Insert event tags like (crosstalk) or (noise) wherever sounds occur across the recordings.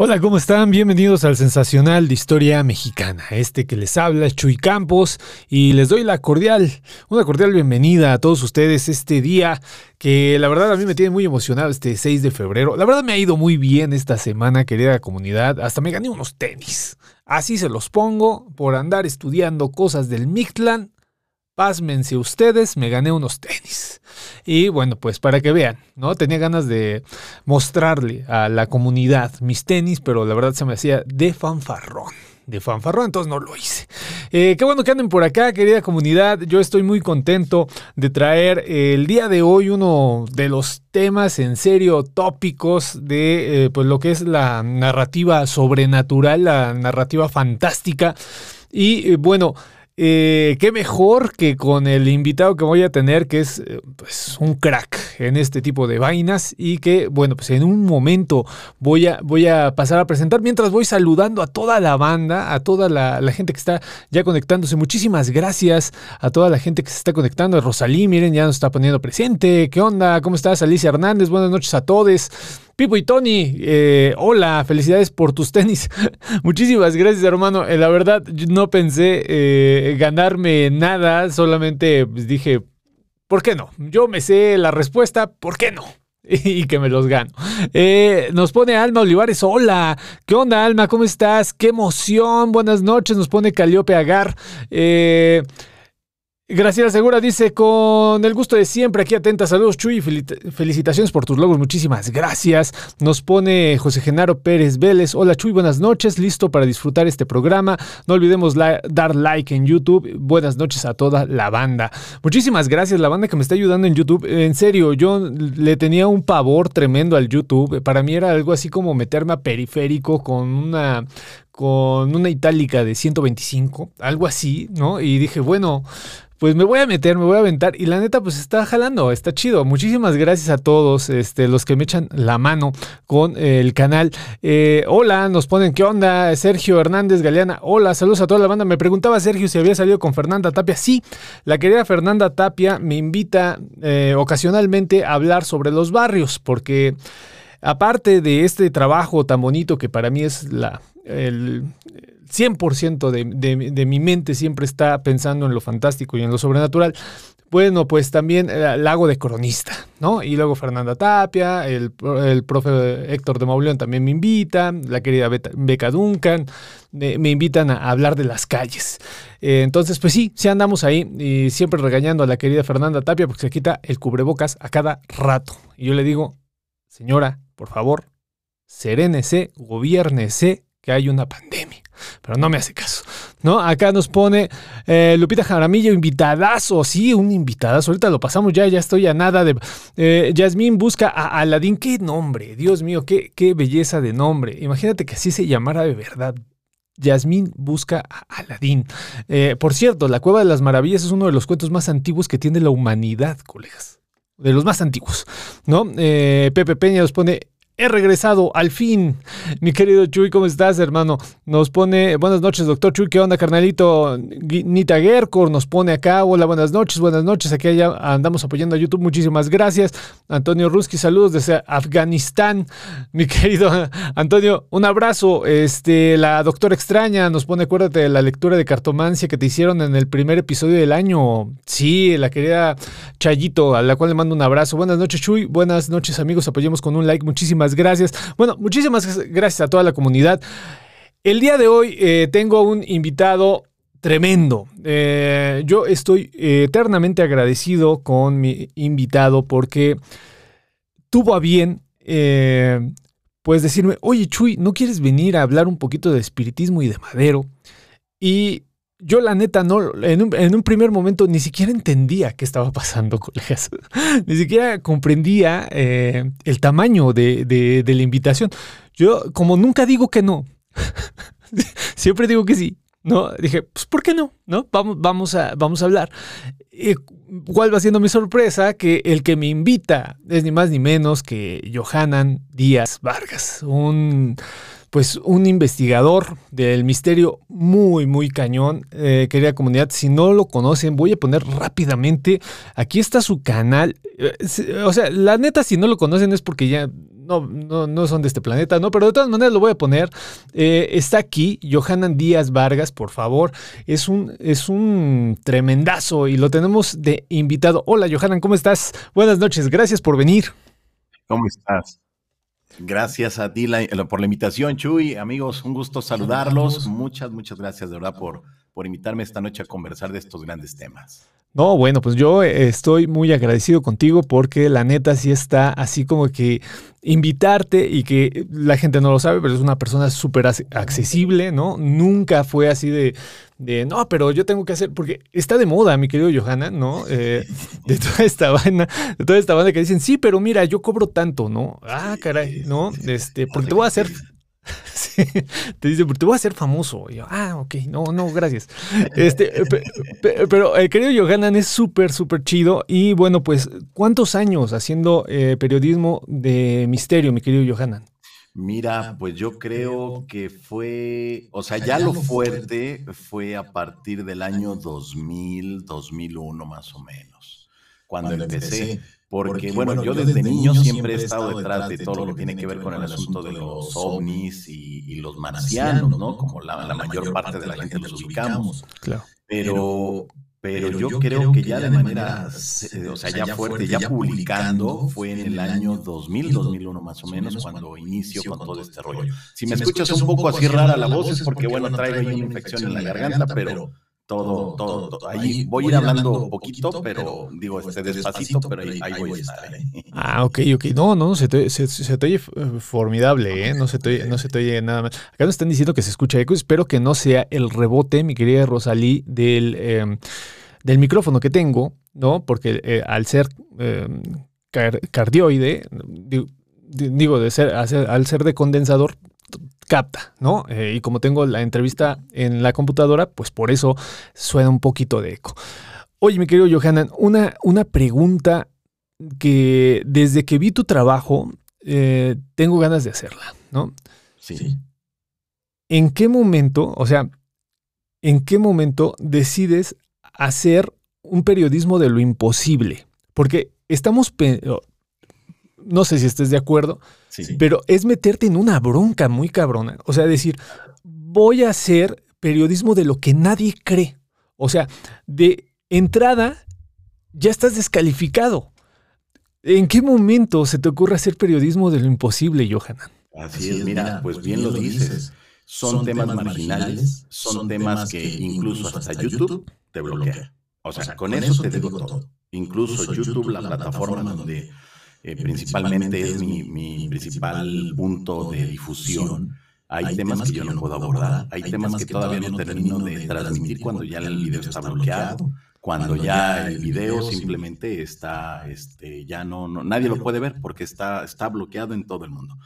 Hola, ¿cómo están? Bienvenidos al sensacional de historia mexicana. Este que les habla es Chuy Campos y les doy la cordial, una cordial bienvenida a todos ustedes este día que la verdad a mí me tiene muy emocionado este 6 de febrero. La verdad me ha ido muy bien esta semana, querida comunidad. Hasta me gané unos tenis. Así se los pongo por andar estudiando cosas del Mictlán. Pásmense ustedes, me gané unos tenis. Y bueno, pues para que vean, ¿no? Tenía ganas de mostrarle a la comunidad mis tenis, pero la verdad se me hacía de fanfarrón. De fanfarrón, entonces no lo hice. Eh, qué bueno que anden por acá, querida comunidad. Yo estoy muy contento de traer el día de hoy uno de los temas en serio tópicos de eh, pues lo que es la narrativa sobrenatural, la narrativa fantástica. Y eh, bueno, eh, qué mejor que con el invitado que voy a tener, que es eh, pues, un crack en este tipo de vainas y que, bueno, pues en un momento voy a, voy a pasar a presentar mientras voy saludando a toda la banda, a toda la, la, gente que está ya conectándose. Muchísimas gracias a toda la gente que se está conectando. Rosalí, miren, ya nos está poniendo presente. ¿Qué onda? ¿Cómo estás? Alicia Hernández, buenas noches a todos. Pipo y Tony, eh, hola, felicidades por tus tenis. (laughs) Muchísimas gracias, hermano. Eh, la verdad, no pensé eh, ganarme nada, solamente pues, dije, ¿por qué no? Yo me sé la respuesta, ¿por qué no? (laughs) y que me los gano. Eh, nos pone Alma Olivares, hola, ¿qué onda Alma? ¿Cómo estás? ¡Qué emoción! Buenas noches, nos pone Caliope Agar. Eh, Graciela Segura dice, con el gusto de siempre, aquí atenta, saludos Chuy, felicitaciones por tus logros, muchísimas gracias. Nos pone José Genaro Pérez Vélez, hola Chuy, buenas noches, listo para disfrutar este programa. No olvidemos dar like en YouTube, buenas noches a toda la banda. Muchísimas gracias, la banda que me está ayudando en YouTube. En serio, yo le tenía un pavor tremendo al YouTube, para mí era algo así como meterme a periférico con una con una itálica de 125, algo así, ¿no? Y dije, bueno, pues me voy a meter, me voy a aventar. Y la neta, pues está jalando, está chido. Muchísimas gracias a todos este, los que me echan la mano con el canal. Eh, hola, nos ponen, ¿qué onda? Sergio Hernández Galeana. Hola, saludos a toda la banda. Me preguntaba Sergio si había salido con Fernanda Tapia. Sí, la querida Fernanda Tapia me invita eh, ocasionalmente a hablar sobre los barrios, porque aparte de este trabajo tan bonito que para mí es la, el 100% de, mi mente siempre está pensando en lo fantástico y en lo sobrenatural. Bueno, pues también el hago de cronista, ¿no? Y luego Fernanda Tapia, el, el profe Héctor de Mauleón también me invita, la querida Beca Duncan, me, me invitan a hablar de las calles. Eh, entonces, pues sí, sí andamos ahí y siempre regañando a la querida Fernanda Tapia porque se quita el cubrebocas a cada rato. Y yo le digo, señora, por favor, serénese, gobiernese, que hay una pandemia. Pero no me hace caso. ¿no? Acá nos pone eh, Lupita Jaramillo, invitadazo. Sí, un invitadazo. Ahorita lo pasamos ya, ya estoy a nada de. Eh, Yasmín busca a Aladín. Qué nombre, Dios mío, qué, qué belleza de nombre. Imagínate que así se llamara de verdad. Yasmín busca a Aladín. Eh, por cierto, La Cueva de las Maravillas es uno de los cuentos más antiguos que tiene la humanidad, colegas. De los más antiguos, ¿no? Eh, Pepe Peña nos pone He regresado al fin. Mi querido Chuy, ¿cómo estás, hermano? Nos pone, buenas noches, doctor Chuy, ¿qué onda, carnalito? Nita Gerkor nos pone acá, hola, buenas noches, buenas noches. Aquí ya andamos apoyando a YouTube, muchísimas gracias. Antonio Ruski, saludos desde Afganistán. Mi querido Antonio, un abrazo. Este, la doctora extraña nos pone, acuérdate de la lectura de cartomancia que te hicieron en el primer episodio del año. Sí, la querida Chayito, a la cual le mando un abrazo. Buenas noches, Chuy. Buenas noches, amigos. Apoyemos con un like. Muchísimas gracias. Bueno, muchísimas gracias a toda la comunidad. El día de hoy eh, tengo un invitado tremendo. Eh, yo estoy eternamente agradecido con mi invitado porque tuvo a bien, eh, pues decirme, oye Chuy, ¿no quieres venir a hablar un poquito de espiritismo y de madero? Y yo la neta no, en un, primer momento ni siquiera entendía qué estaba pasando, colegas. (laughs) ni siquiera comprendía eh, el tamaño de, la invitación. Yo como nunca digo que no, (laughs) siempre digo que sí. ¿no? Dije, pues ¿por qué no? ¿No? Vamos, vamos, a, vamos a hablar. Y, ¿Cuál va siendo mi sorpresa? Que el que me invita es ni más ni menos que Johanan Díaz Vargas, un pues un investigador del misterio muy, muy cañón. Eh, querida comunidad, si no lo conocen, voy a poner rápidamente, aquí está su canal. Eh, o sea, la neta, si no lo conocen es porque ya no, no, no, son de este planeta, ¿no? Pero de todas maneras lo voy a poner. Eh, está aquí, Johanan Díaz Vargas, por favor. Es un, es un tremendazo y lo tenemos de invitado. Hola, Johanan, ¿cómo estás? Buenas noches, gracias por venir. ¿Cómo estás? Gracias a ti por la invitación, Chuy. Amigos, un gusto saludarlos. Muchas, muchas gracias de verdad por, por invitarme esta noche a conversar de estos grandes temas. No, bueno, pues yo estoy muy agradecido contigo porque la neta sí está así como que invitarte y que la gente no lo sabe, pero es una persona súper accesible, ¿no? Nunca fue así de, de, no, pero yo tengo que hacer, porque está de moda, mi querido Johanna, ¿no? (laughs) Eh, de toda esta banda, de toda esta banda que dicen, sí, pero mira, yo cobro tanto, ¿no? Ah, caray, ¿no? Este, porque te voy a hacer (laughs) (laughs) te dice, te voy a hacer famoso. Y yo, ah, ok, no, no, gracias. Este, pero el eh, querido Johanan es súper, súper chido. Y bueno, pues, ¿cuántos años haciendo eh, periodismo de misterio, mi querido Johanan? Mira, pues yo creo que fue, o sea, ya lo fuerte fue a partir del año 2000, 2001 más o menos, cuando, empecé porque, bueno, yo desde niño siempre he estado detrás de todo lo que tiene que ver con el asunto de los ovnis y, los marcianos, ¿no? Como la, mayor parte de la gente los ubicamos. Claro. Pero, pero yo creo que ya de manera, o sea, ya fuerte, ya publicando, fue en el año 2000, 2001 más o menos, cuando inicio con todo este rollo. Si me escuchas un poco así rara la voz es porque, bueno, traigo ahí una infección en la garganta, pero todo, todo, todo. Ahí voy a ir hablando poquito, pero digo, este despacito, pero ahí, voy a estar. ¿eh? Ah, ok, ok. No, no, se te, se, se te oye eh, formidable, ¿eh? No se te oye, no se te oye nada más. Acá nos están diciendo que se escucha eco. Espero que no sea el rebote, mi querida Rosalí, del, em, del micrófono que tengo, ¿no? Porque eh, al ser em, cardioide, digo, de ser, al ser de condensador, capta, ¿no? Eh, y como tengo la entrevista en la computadora, pues por eso suena un poquito de eco. Oye, mi querido Johanan, una, una pregunta que desde que vi tu trabajo eh, tengo ganas de hacerla, ¿no? Sí. ¿En qué momento, o sea, en qué momento decides hacer un periodismo de lo imposible? Porque estamos, no sé si estés de acuerdo, pero es meterte en una bronca muy cabrona. O sea, decir, voy a hacer periodismo de lo que nadie cree. O sea, de entrada ya estás descalificado. ¿En qué momento se te ocurre hacer periodismo de lo imposible, Johanan? Así es, mira, pues bien lo dices. Son temas marginales, son temas que incluso hasta YouTube te bloquea. O sea, con eso te digo todo. Incluso YouTube, la plataforma donde eh, principalmente es mi, principal punto de difusión. Hay, temas que yo no puedo abordar, hay temas que todavía no termino de transmitir cuando ya el video está bloqueado, cuando ya el video simplemente está, este, ya no, nadie lo puede ver porque está, está bloqueado en todo el mundo.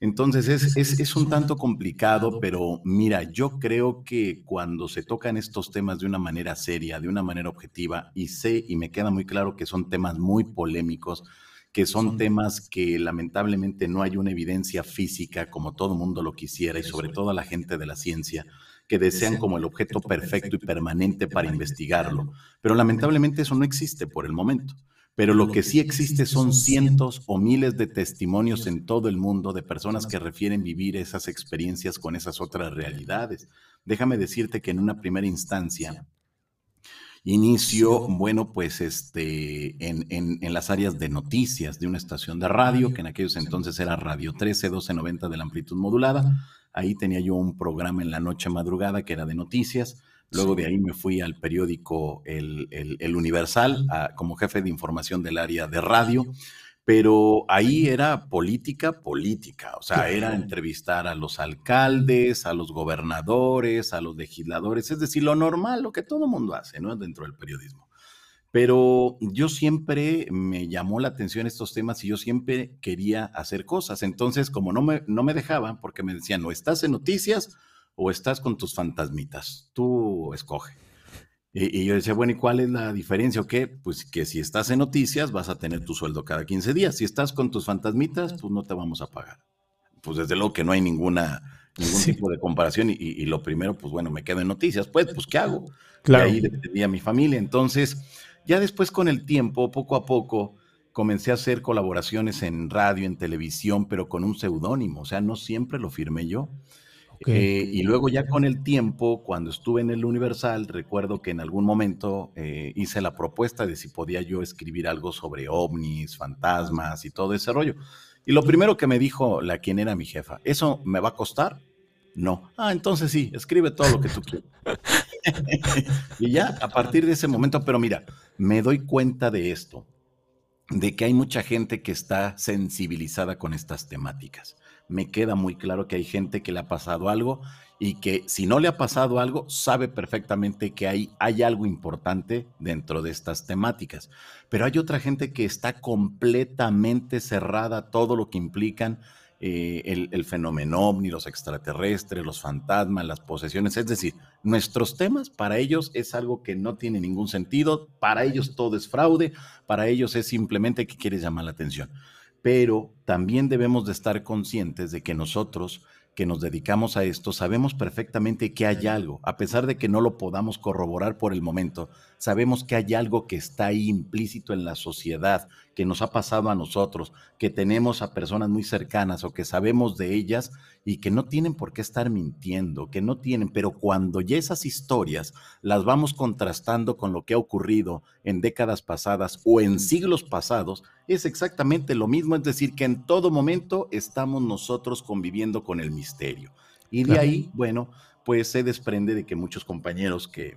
Entonces es, es, es, un tanto complicado, pero mira, yo creo que cuando se tocan estos temas de una manera seria, de una manera objetiva, y sé y me queda muy claro que son temas muy polémicos, que son temas que lamentablemente no hay una evidencia física como todo mundo lo quisiera y sobre todo a la gente de la ciencia que desean como el objeto perfecto y permanente para investigarlo. Pero lamentablemente eso no existe por el momento. Pero lo que sí existe son cientos o miles de testimonios en todo el mundo de personas que refieren vivir esas experiencias con esas otras realidades. Déjame decirte que en una primera instancia, Inicio, bueno, pues este, en, en, las áreas de noticias de una estación de radio, que en aquellos entonces era Radio 13, 1290 de la amplitud modulada. Ahí tenía yo un programa en la noche madrugada que era de noticias. Luego de ahí me fui al periódico El, el, Universal como jefe de información del área de radio pero ahí era política, política, o sea, era entrevistar a los alcaldes, a los gobernadores, a los legisladores, es decir, lo normal, lo que todo mundo hace, ¿no? Dentro del periodismo. Pero yo siempre me llamó la atención estos temas y yo siempre quería hacer cosas. Entonces, como no me, no me dejaban, porque me decían, o estás en noticias o estás con tus fantasmitas, tú escoge. Y, yo decía, bueno, ¿y cuál es la diferencia o qué? Pues que si estás en noticias vas a tener tu sueldo cada 15 días. Si estás con tus fantasmitas, pues no te vamos a pagar. Pues desde luego que no hay ninguna ningún tipo de comparación y, y, lo primero, pues bueno, me quedo en noticias, pues, pues, ¿qué hago? Claro. Y ahí dependía mi familia. Entonces, ya después con el tiempo, poco a poco, comencé a hacer colaboraciones en radio, en televisión, pero con un seudónimo, o sea, no siempre lo firmé yo. Eh, y luego ya con el tiempo, cuando estuve en el Universal, recuerdo que en algún momento eh, hice la propuesta de si podía yo escribir algo sobre ovnis, fantasmas y todo ese rollo. Y lo primero que me dijo la quien era mi jefa, ¿eso me va a costar? No. Ah, entonces sí, escribe todo lo que tú quieras. (laughs) y ya, a partir de ese momento, pero mira, me doy cuenta de esto, de que hay mucha gente que está sensibilizada con estas temáticas. Me queda muy claro que hay gente que le ha pasado algo y que si no le ha pasado algo, sabe perfectamente que hay, hay algo importante dentro de estas temáticas. Pero hay otra gente que está completamente cerrada a todo lo que implican eh, el, el, fenómeno ovni, los extraterrestres, los fantasmas, las posesiones. Es decir, nuestros temas para ellos es algo que no tiene ningún sentido, para ellos todo es fraude, para ellos es simplemente que quieres llamar la atención. Pero también debemos de estar conscientes de que nosotros que nos dedicamos a esto sabemos perfectamente que hay algo, a pesar de que no lo podamos corroborar por el momento, sabemos que hay algo que está ahí implícito en la sociedad, que nos ha pasado a nosotros, que tenemos a personas muy cercanas o que sabemos de ellas y que no tienen por qué estar mintiendo, que no tienen, pero cuando ya esas historias las vamos contrastando con lo que ha ocurrido en décadas pasadas o en siglos pasados, es exactamente lo mismo, es decir, que en todo momento estamos nosotros conviviendo con el misterio. Y de claro. ahí, bueno, pues se desprende de que muchos compañeros que,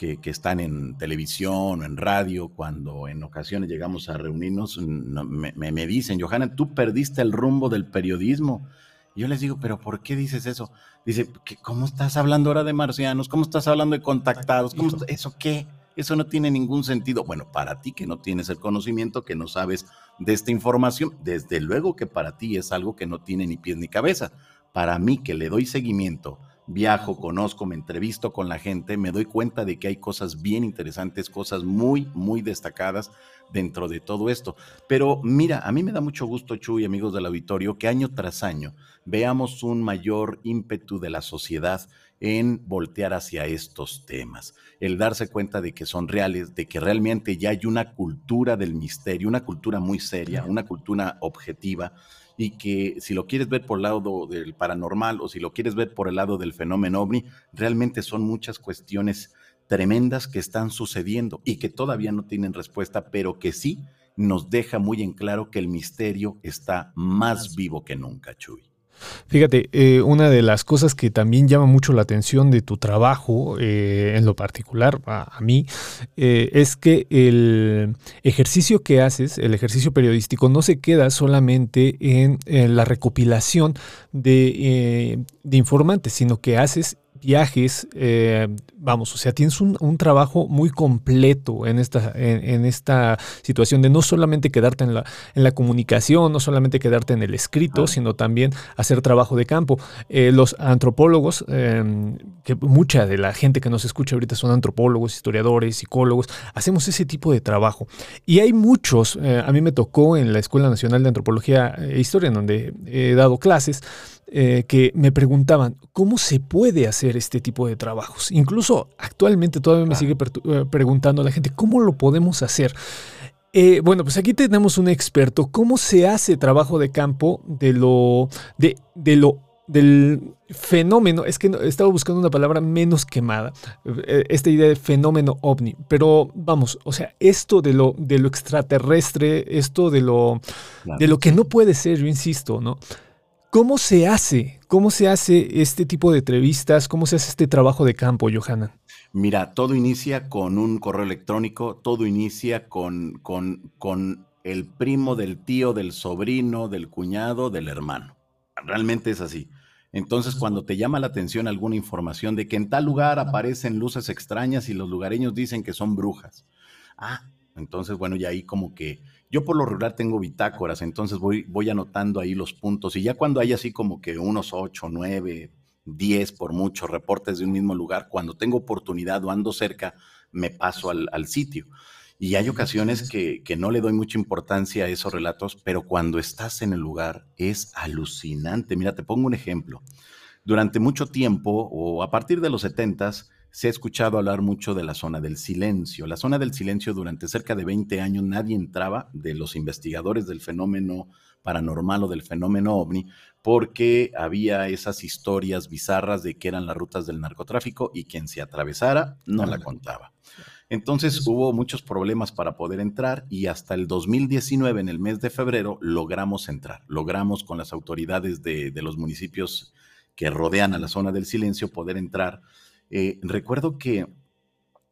que, que, están en televisión o en radio, cuando en ocasiones llegamos a reunirnos, no, me, me, dicen, Johanna, tú perdiste el rumbo del periodismo. Y yo les digo, pero ¿por qué dices eso? Dice, ¿cómo estás hablando ahora de marcianos? ¿Cómo estás hablando de contactados? ¿Cómo ¿Eso qué? Eso no tiene ningún sentido. Bueno, para ti que no tienes el conocimiento, que no sabes de esta información, desde luego que para ti es algo que no tiene ni pies ni cabeza. Para mí que le doy seguimiento, viajo, conozco, me entrevisto con la gente, me doy cuenta de que hay cosas bien interesantes, cosas muy, muy destacadas dentro de todo esto. Pero mira, a mí me da mucho gusto, Chuy, amigos del auditorio, que año tras año veamos un mayor ímpetu de la sociedad en voltear hacia estos temas, el darse cuenta de que son reales, de que realmente ya hay una cultura del misterio, una cultura muy seria, una cultura objetiva y que si lo quieres ver por el lado del paranormal o si lo quieres ver por el lado del fenómeno ovni, realmente son muchas cuestiones tremendas que están sucediendo y que todavía no tienen respuesta, pero que sí nos deja muy en claro que el misterio está más vivo que nunca, Chuy. Fíjate, eh, una de las cosas que también llama mucho la atención de tu trabajo, eh, en lo particular a, mí, eh, es que el ejercicio que haces, el ejercicio periodístico, no se queda solamente en, en la recopilación de, de, informantes, sino que haces viajes, eh, vamos, o sea, tienes un, un, trabajo muy completo en esta, en, en, esta situación de no solamente quedarte en la, en la comunicación, no solamente quedarte en el escrito, sino también hacer trabajo de campo. Eh, los antropólogos, eh, que mucha de la gente que nos escucha ahorita son antropólogos, historiadores, psicólogos, hacemos ese tipo de trabajo. Y hay muchos, eh, a mí me tocó en la Escuela Nacional de Antropología e Historia, en donde he dado clases, eh, que me preguntaban cómo se puede hacer este tipo de trabajos. Incluso actualmente todavía me sigue eh, preguntando la gente cómo lo podemos hacer. Eh, bueno, pues aquí tenemos un experto. ¿Cómo se hace trabajo de campo de lo, de, de lo del fenómeno, es que estaba buscando una palabra menos quemada, esta idea de fenómeno ovni, pero vamos, o sea, esto de lo, de lo extraterrestre, esto de lo, claro. de lo que no puede ser, yo insisto, ¿no? ¿Cómo se hace? ¿Cómo se hace este tipo de entrevistas? ¿Cómo se hace este trabajo de campo, Johanna? Mira, todo inicia con un correo electrónico, todo inicia con, con, con el primo del tío, del sobrino, del cuñado, del hermano. Realmente es así. Entonces, cuando te llama la atención alguna información de que en tal lugar aparecen luces extrañas y los lugareños dicen que son brujas. Ah, entonces, bueno, y ahí como que yo por lo regular tengo bitácoras, entonces voy, voy anotando ahí los puntos y ya cuando hay así como que unos 8, 9, 10 por mucho reportes de un mismo lugar, cuando tengo oportunidad o ando cerca, me paso al, al sitio. Y hay ocasiones que, que, no le doy mucha importancia a esos relatos, pero cuando estás en el lugar es alucinante. Mira, te pongo un ejemplo. Durante mucho tiempo, o a partir de los 70 se ha escuchado hablar mucho de la zona del silencio. La zona del silencio durante cerca de 20 años nadie entraba de los investigadores del fenómeno paranormal o del fenómeno ovni porque había esas historias bizarras de que eran las rutas del narcotráfico y quien se atravesara no la contaba. Entonces hubo muchos problemas para poder entrar y hasta el 2019, en el mes de febrero, logramos entrar. Logramos con las autoridades de, los municipios que rodean a la zona del silencio poder entrar. Eh, recuerdo que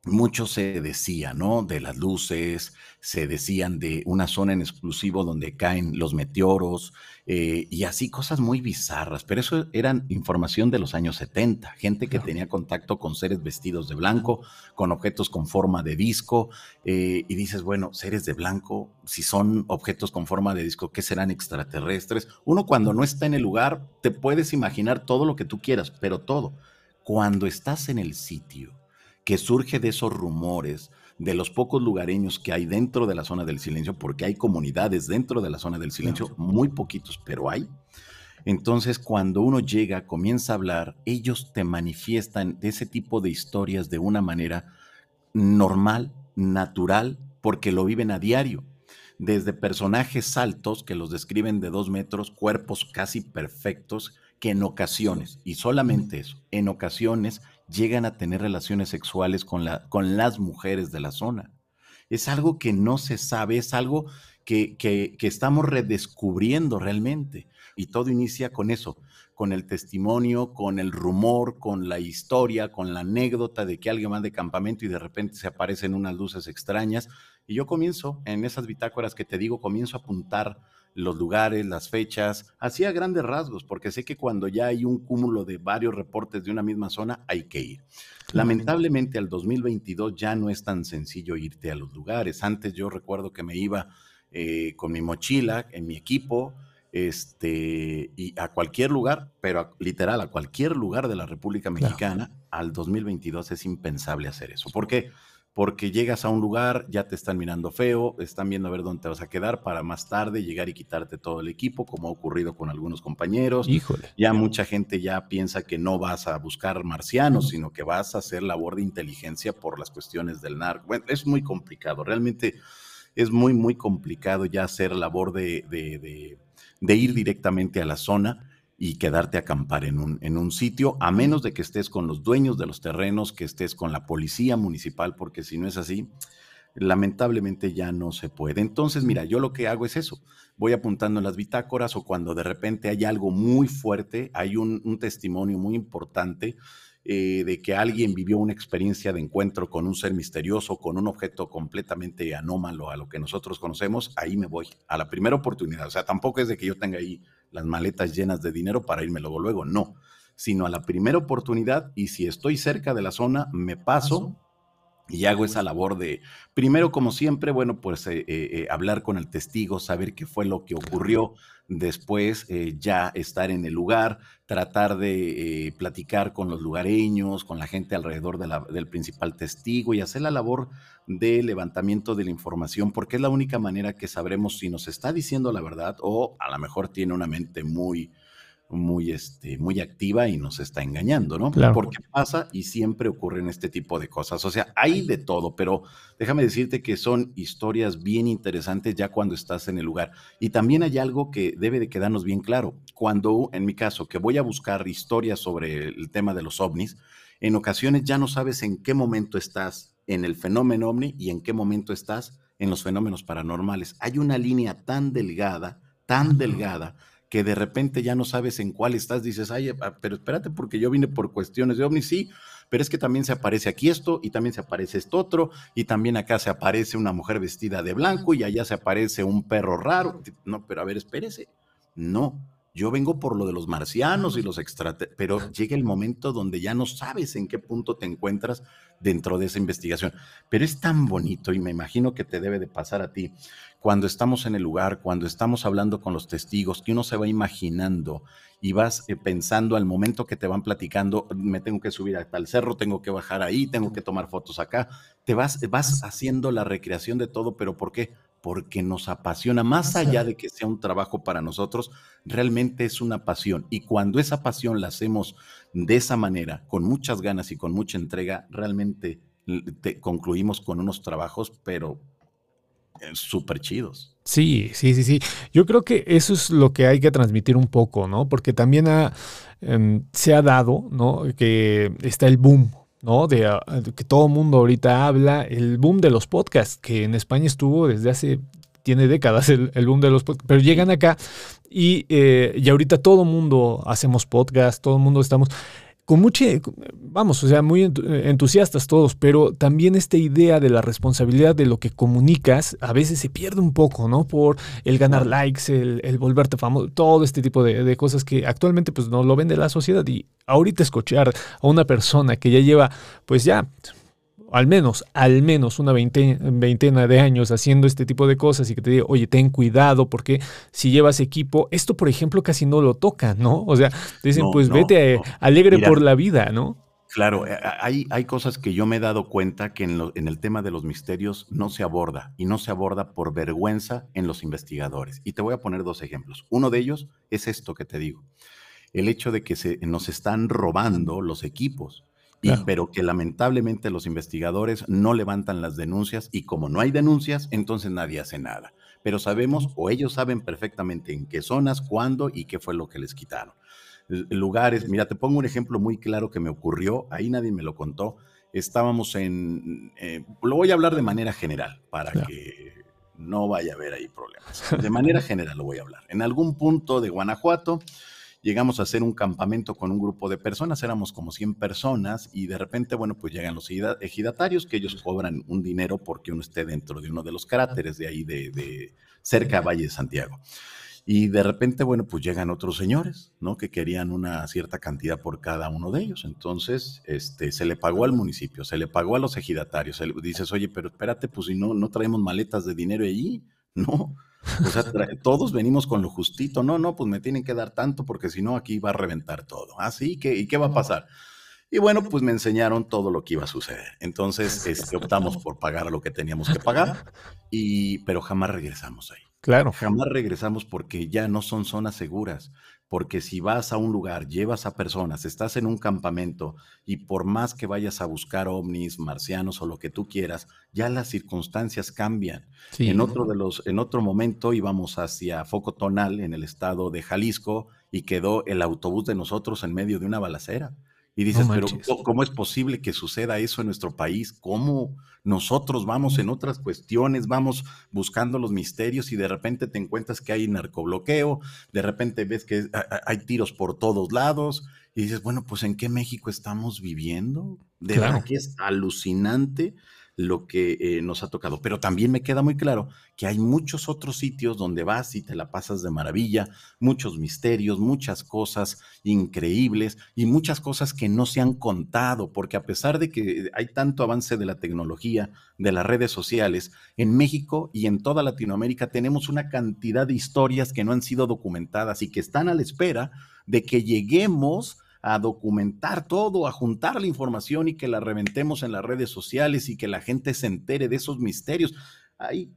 mucho se decía, ¿no? De las luces, se decían de una zona en exclusivo donde caen los meteoros eh, y así cosas muy bizarras, pero eso eran información de los años 70, gente que tenía contacto con seres vestidos de blanco, con objetos con forma de disco, eh, y dices, bueno, seres de blanco, si son objetos con forma de disco, ¿qué serán extraterrestres? Uno cuando no está en el lugar, te puedes imaginar todo lo que tú quieras, pero todo. Cuando estás en el sitio, que surge de esos rumores, de los pocos lugareños que hay dentro de la zona del silencio, porque hay comunidades dentro de la zona del silencio, muy poquitos, pero hay. Entonces, cuando uno llega, comienza a hablar, ellos te manifiestan ese tipo de historias de una manera normal, natural, porque lo viven a diario. Desde personajes altos que los describen de dos metros, cuerpos casi perfectos, que en ocasiones, y solamente eso, en ocasiones llegan a tener relaciones sexuales con, la, con las mujeres de la zona. Es algo que no se sabe, es algo que, que, que estamos redescubriendo realmente. Y todo inicia con eso, con el testimonio, con el rumor, con la historia, con la anécdota de que alguien va de campamento y de repente se aparecen unas luces extrañas. Y yo comienzo, en esas bitácoras que te digo, comienzo a apuntar los lugares, las fechas, así a grandes rasgos, porque sé que cuando ya hay un cúmulo de varios reportes de una misma zona, hay que ir. Lamentablemente al 2022 ya no es tan sencillo irte a los lugares. Antes yo recuerdo que me iba eh, con mi mochila, en mi equipo, este, y a cualquier lugar, pero literal a cualquier lugar de la República Mexicana, al 2022 es impensable hacer eso. ¿Por qué? porque llegas a un lugar, ya te están mirando feo, están viendo a ver dónde te vas a quedar para más tarde llegar y quitarte todo el equipo, como ha ocurrido con algunos compañeros. Híjole. Ya mucha gente ya piensa que no vas a buscar marcianos, sino que vas a hacer labor de inteligencia por las cuestiones del narco. Bueno, es muy complicado, realmente es muy, muy complicado ya hacer labor de, de, de ir directamente a la zona y quedarte a acampar en un, en un sitio, a menos de que estés con los dueños de los terrenos, que estés con la policía municipal, porque si no es así, lamentablemente ya no se puede. Entonces, mira, yo lo que hago es eso, voy apuntando en las bitácoras o cuando de repente hay algo muy fuerte, hay un, un testimonio muy importante eh, de que alguien vivió una experiencia de encuentro con un ser misterioso, con un objeto completamente anómalo a lo que nosotros conocemos, ahí me voy, a la primera oportunidad. O sea, tampoco es de que yo tenga ahí las maletas llenas de dinero para irme luego, luego, no, sino a la primera oportunidad y si estoy cerca de la zona, me paso y hago esa labor de, primero como siempre, bueno, pues eh, eh, hablar con el testigo, saber qué fue lo que ocurrió, después eh, ya estar en el lugar, tratar de platicar con los lugareños, con la gente alrededor del principal testigo y hacer la labor de levantamiento de la información, porque es la única manera que sabremos si nos está diciendo la verdad o a lo mejor tiene una mente muy muy, este, muy activa y nos está engañando, ¿no? Porque pasa y siempre ocurren este tipo de cosas. O sea, hay de todo, pero déjame decirte que son historias bien interesantes ya cuando estás en el lugar. Y también hay algo que debe de quedarnos bien claro. Cuando, en mi caso, que voy a buscar historias sobre el tema de los ovnis, en ocasiones ya no sabes en qué momento estás en el fenómeno ovni y en qué momento estás en los fenómenos paranormales. Hay una línea tan delgada, tan delgada, que de repente ya no sabes en cuál estás, dices, ay, pero espérate porque yo vine por cuestiones de ovni, sí, pero es que también se aparece aquí esto y también se aparece esto otro y también acá se aparece una mujer vestida de blanco y allá se aparece un perro raro. No, pero a ver, espérese. No, yo vengo por lo de los marcianos y los extraterrestres, pero llega el momento donde ya no sabes en qué punto te encuentras dentro de esa investigación. Pero es tan bonito y me imagino que te debe de pasar a ti cuando estamos en el lugar, cuando estamos hablando con los testigos, que uno se va imaginando y vas eh, pensando al momento que te van platicando, me tengo que subir hasta el cerro, tengo que bajar ahí, tengo que tomar fotos acá, te vas, vas haciendo la recreación de todo, pero ¿por qué? Porque nos apasiona, más allá de que sea un trabajo para nosotros, realmente es una pasión. Y cuando esa pasión la hacemos de esa manera, con muchas ganas y con mucha entrega, realmente concluimos con unos trabajos, pero eh, súper chidos. Sí, sí, sí, sí. Yo creo que eso es lo que hay que transmitir un poco, ¿no? Porque también em, se ha dado, ¿no? Que está el boom, ¿no? De, ah, que todo mundo ahorita habla, el boom de los podcasts, que en España estuvo desde hace, tiene décadas el, boom de los podcasts, pero llegan acá y, eh, y ahorita todo mundo hacemos podcasts, todo mundo estamos con mucha, vamos, o sea, muy entusiastas todos, pero también esta idea de la responsabilidad de lo que comunicas a veces se pierde un poco, ¿no? Por el ganar likes, el, volverte famoso, todo este tipo de, de, cosas que actualmente pues no lo vende la sociedad y ahorita escuchar a una persona que ya lleva pues ya al menos, al menos una veintena, de años haciendo este tipo de cosas y que te diga, oye, ten cuidado porque si llevas equipo, esto por ejemplo casi no lo toca, ¿no? O sea, dicen, pues vete alegre por la vida, ¿no? Claro, eh, hay, hay, cosas que yo me he dado cuenta que en, en, el tema de los misterios no se aborda y no se aborda por vergüenza en los investigadores. Y te voy a poner dos ejemplos. Uno de ellos es esto que te digo, el hecho de que se, nos están robando los equipos pero que lamentablemente los investigadores no levantan las denuncias y como no hay denuncias, entonces nadie hace nada. Pero sabemos o ellos saben perfectamente en qué zonas, cuándo y qué fue lo que les quitaron. Lugares, mira, te pongo un ejemplo muy claro que me ocurrió, ahí nadie me lo contó. Estábamos en, eh, lo voy a hablar de manera general para que no vaya a haber ahí problemas. De manera general lo voy a hablar. En algún punto de Guanajuato, llegamos a hacer un campamento con un grupo de personas, éramos como 100 personas y de repente, bueno, pues llegan los ejidatarios que ellos cobran un dinero porque uno esté dentro de uno de los cráteres de ahí, de, cerca a Valle de Santiago. Y de repente, bueno, pues llegan otros señores, ¿no? Que querían una cierta cantidad por cada uno de ellos. Entonces, este, se le pagó al municipio, se le pagó a los ejidatarios. dices, oye, pero espérate, pues si no, no traemos maletas de dinero allí, ¿no? O sea, todos venimos con lo justito. No, no, pues me tienen que dar tanto porque si no aquí va a reventar todo. ¿Ah, sí? ¿Qué, ¿Y qué va a pasar? Y bueno, pues me enseñaron todo lo que iba a suceder. Entonces, este, optamos por pagar lo que teníamos que pagar, y, pero jamás regresamos ahí. Claro. Jamás regresamos porque ya no son zonas seguras porque si vas a un lugar, llevas a personas, estás en un campamento y por más que vayas a buscar ovnis, marcianos o lo que tú quieras, ya las circunstancias cambian. En otro de los en otro momento íbamos hacia Foco Tonal en el estado de Jalisco y quedó el autobús de nosotros en medio de una balacera. Y dices, pero ¿cómo es posible que suceda eso en nuestro país? ¿Cómo nosotros vamos en otras cuestiones, vamos buscando los misterios y de repente te encuentras que hay narcobloqueo, de repente ves que hay tiros por todos lados y dices, bueno, pues ¿en qué México estamos viviendo? De verdad que es alucinante lo que eh, nos ha tocado. Pero también me queda muy claro que hay muchos otros sitios donde vas y te la pasas de maravilla, muchos misterios, muchas cosas increíbles y muchas cosas que no se han contado, porque a pesar de que hay tanto avance de la tecnología, de las redes sociales, en México y en toda Latinoamérica tenemos una cantidad de historias que no han sido documentadas y que están a la espera de que lleguemos a documentar todo, a juntar la información y que la reventemos en las redes sociales y que la gente se entere de esos misterios. Hay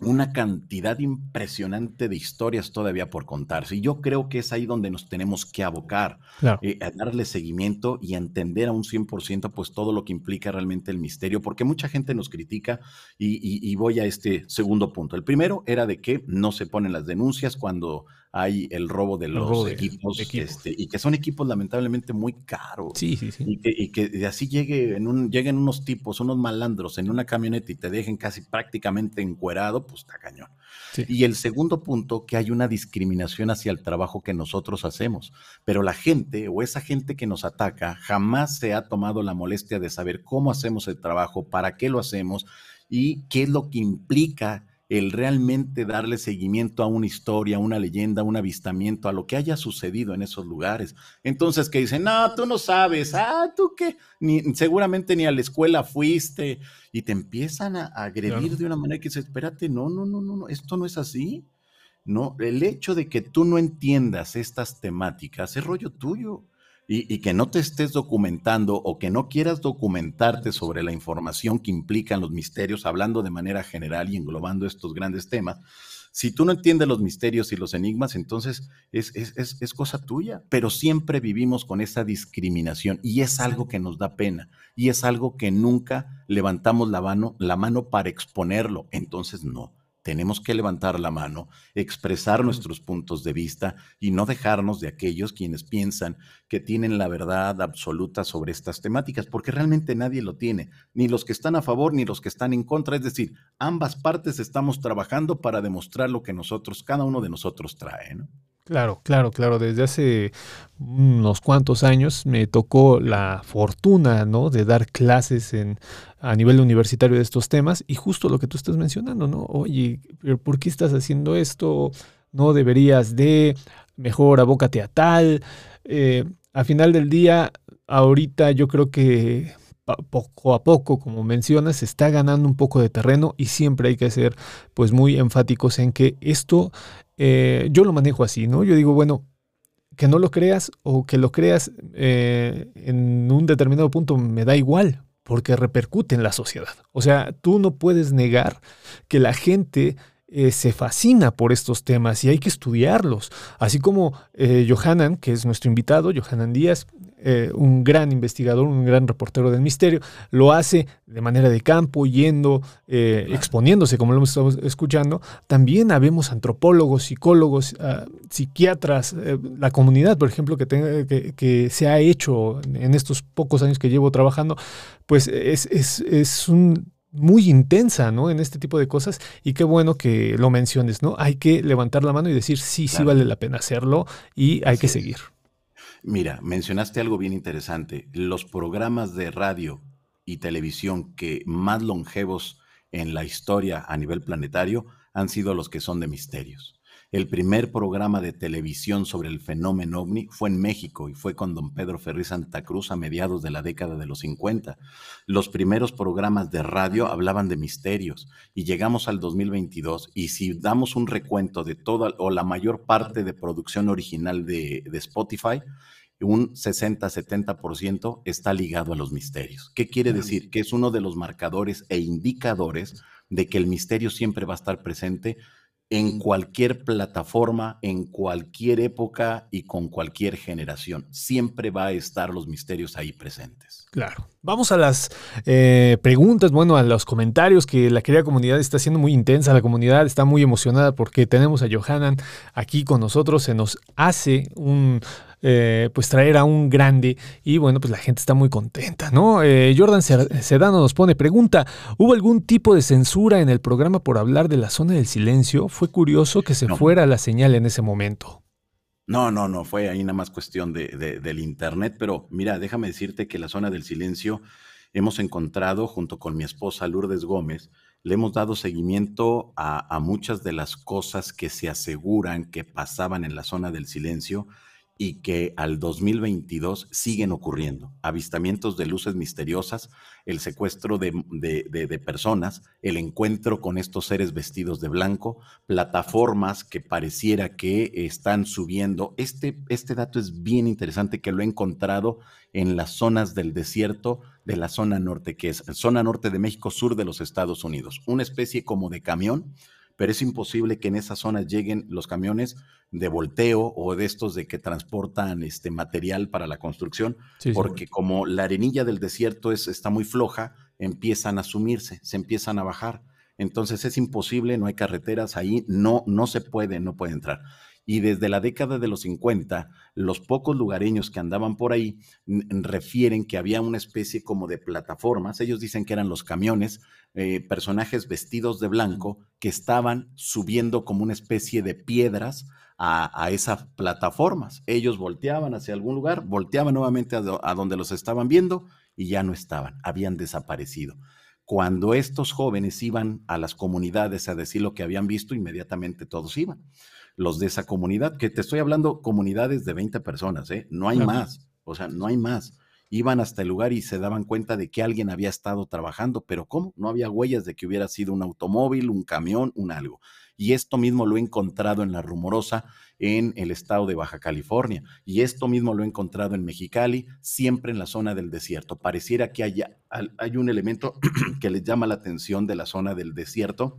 una cantidad impresionante de historias todavía por contarse. Y yo creo que es ahí donde nos tenemos que abocar, eh, a darle seguimiento y a entender a un 100% pues todo lo que implica realmente el misterio, porque mucha gente nos critica y voy a este segundo punto. El primero era de que no se ponen las denuncias cuando hay el robo de los equipos, Este, y que son equipos lamentablemente muy caros. Sí, sí, sí. Y que, así llegue en un, lleguen unos tipos, unos malandros en una camioneta y te dejen casi prácticamente encuerado, pues está cañón. Y el segundo punto, que hay una discriminación hacia el trabajo que nosotros hacemos, pero la gente o esa gente que nos ataca jamás se ha tomado la molestia de saber cómo hacemos el trabajo, para qué lo hacemos y qué es lo que implica el realmente darle seguimiento a una historia, a una leyenda, un avistamiento, a lo que haya sucedido en esos lugares. Entonces, que dicen, no, tú no sabes, ah, tú qué, ni, seguramente ni a la escuela fuiste, y te empiezan a, agredir de una manera que dices, espérate, no, no, no, no, esto no es así. No, el hecho de que tú no entiendas estas temáticas es rollo tuyo. Y, que no te estés documentando o que no quieras documentarte sobre la información que implican los misterios, hablando de manera general y englobando estos grandes temas, si tú no entiendes los misterios y los enigmas, entonces es, es, cosa tuya, pero siempre vivimos con esa discriminación y es algo que nos da pena y es algo que nunca levantamos la mano, la mano para exponerlo. Entonces no tenemos que levantar la mano, expresar nuestros puntos de vista y no dejarnos de aquellos quienes piensan que tienen la verdad absoluta sobre estas temáticas, porque realmente nadie lo tiene, ni los que están a favor ni los que están en contra. Es decir, ambas partes estamos trabajando para demostrar lo que nosotros, cada uno de nosotros trae. ¿no? Claro, claro, claro. Desde hace unos cuantos años me tocó la fortuna, ¿no? De dar clases en, a nivel universitario de estos temas y justo lo que tú estás mencionando, ¿no? Oye, pero ¿por qué estás haciendo esto? No deberías de, mejor abócate a tal. Eh, a final del día, ahorita yo creo que poco a poco, como mencionas, se está ganando un poco de terreno y siempre hay que ser pues muy enfáticos en que esto eh, yo lo manejo así, ¿no? Yo digo, bueno, que no lo creas o que lo creas eh, en un determinado punto me da igual, porque repercute en la sociedad. O sea, tú no puedes negar que la gente eh, se fascina por estos temas y hay que estudiarlos. Así como Johanan, que es nuestro invitado, Johanan Díaz, eh, un gran investigador, un gran reportero del misterio, lo hace de manera de campo, yendo, eh, exponiéndose, como lo hemos estado escuchando. También habemos antropólogos, psicólogos, ah, psiquiatras, eh, la comunidad, por ejemplo, que, que, se ha hecho en estos pocos años que llevo trabajando, pues es, es, un muy intensa, ¿no? En este tipo de cosas. Y qué bueno que lo menciones, ¿no? Hay que levantar la mano y decir, sí, sí vale la pena hacerlo y hay que seguir. Mira, mencionaste algo bien interesante. Los programas de radio y televisión que más longevos en la historia a nivel planetario han sido los que son de misterios. El primer programa de televisión sobre el fenómeno ovni fue en México y fue con don Pedro Ferri Santa Cruz a mediados de la década de los 50. Los primeros programas de radio hablaban de misterios y llegamos al 2022 y si damos un recuento de toda o la mayor parte de producción original de, de Spotify, un 60-70% está ligado a los misterios. ¿Qué quiere decir? Que es uno de los marcadores e indicadores de que el misterio siempre va a estar presente en cualquier plataforma, en cualquier época y con cualquier generación. Siempre va a estar los misterios ahí presentes. Claro. Vamos a las eh, preguntas, bueno, a los comentarios que la querida comunidad está siendo muy intensa. La comunidad está muy emocionada porque tenemos a Johanan aquí con nosotros. Se nos hace un eh, pues traer a un grande y bueno, pues la gente está muy contenta, ¿no? Eh, Jordan Sedano nos pone, pregunta, ¿hubo algún tipo de censura en el programa por hablar de la zona del silencio? Fue curioso que se fuera la señal en ese momento. No, no, no, fue ahí nada más cuestión de, del Internet, pero mira, déjame decirte que la zona del silencio hemos encontrado junto con mi esposa Lourdes Gómez, le hemos dado seguimiento a, a muchas de las cosas que se aseguran que pasaban en la zona del silencio y que al 2022 siguen ocurriendo. Avistamientos de luces misteriosas, el secuestro de, personas, el encuentro con estos seres vestidos de blanco, plataformas que pareciera que están subiendo. Este, este dato es bien interesante que lo he encontrado en las zonas del desierto de la zona norte, que es zona norte de México, sur de los Estados Unidos. Una especie como de camión pero es imposible que en esa zona lleguen los camiones de volteo o de estos de que transportan este material para la construcción, porque como la arenilla del desierto es, está muy floja, empiezan a sumirse, se empiezan a bajar. Entonces es imposible, no hay carreteras ahí, no, no se puede, no puede entrar y desde la década de los 50, los pocos lugareños que andaban por ahí refieren que había una especie como de plataformas, ellos dicen que eran los camiones, eh, personajes vestidos de blanco que estaban subiendo como una especie de piedras a, esas plataformas. Ellos volteaban hacia algún lugar, volteaban nuevamente a donde los estaban viendo y ya no estaban, habían desaparecido cuando estos jóvenes iban a las comunidades a decir lo que habían visto, inmediatamente todos iban los de esa comunidad, que te estoy hablando comunidades de 20 personas, ¿eh? no hay más, o sea, no hay más. iban hasta el lugar y se daban cuenta de que alguien había estado trabajando, pero ¿cómo? No había huellas de que hubiera sido un automóvil, un camión, un algo. Y esto mismo lo he encontrado en La Rumorosa, en el estado de Baja California. Y esto mismo lo he encontrado en Mexicali, siempre en la zona del desierto. Pareciera que haya, hay un elemento (clears throat) que les llama la atención de la zona del desierto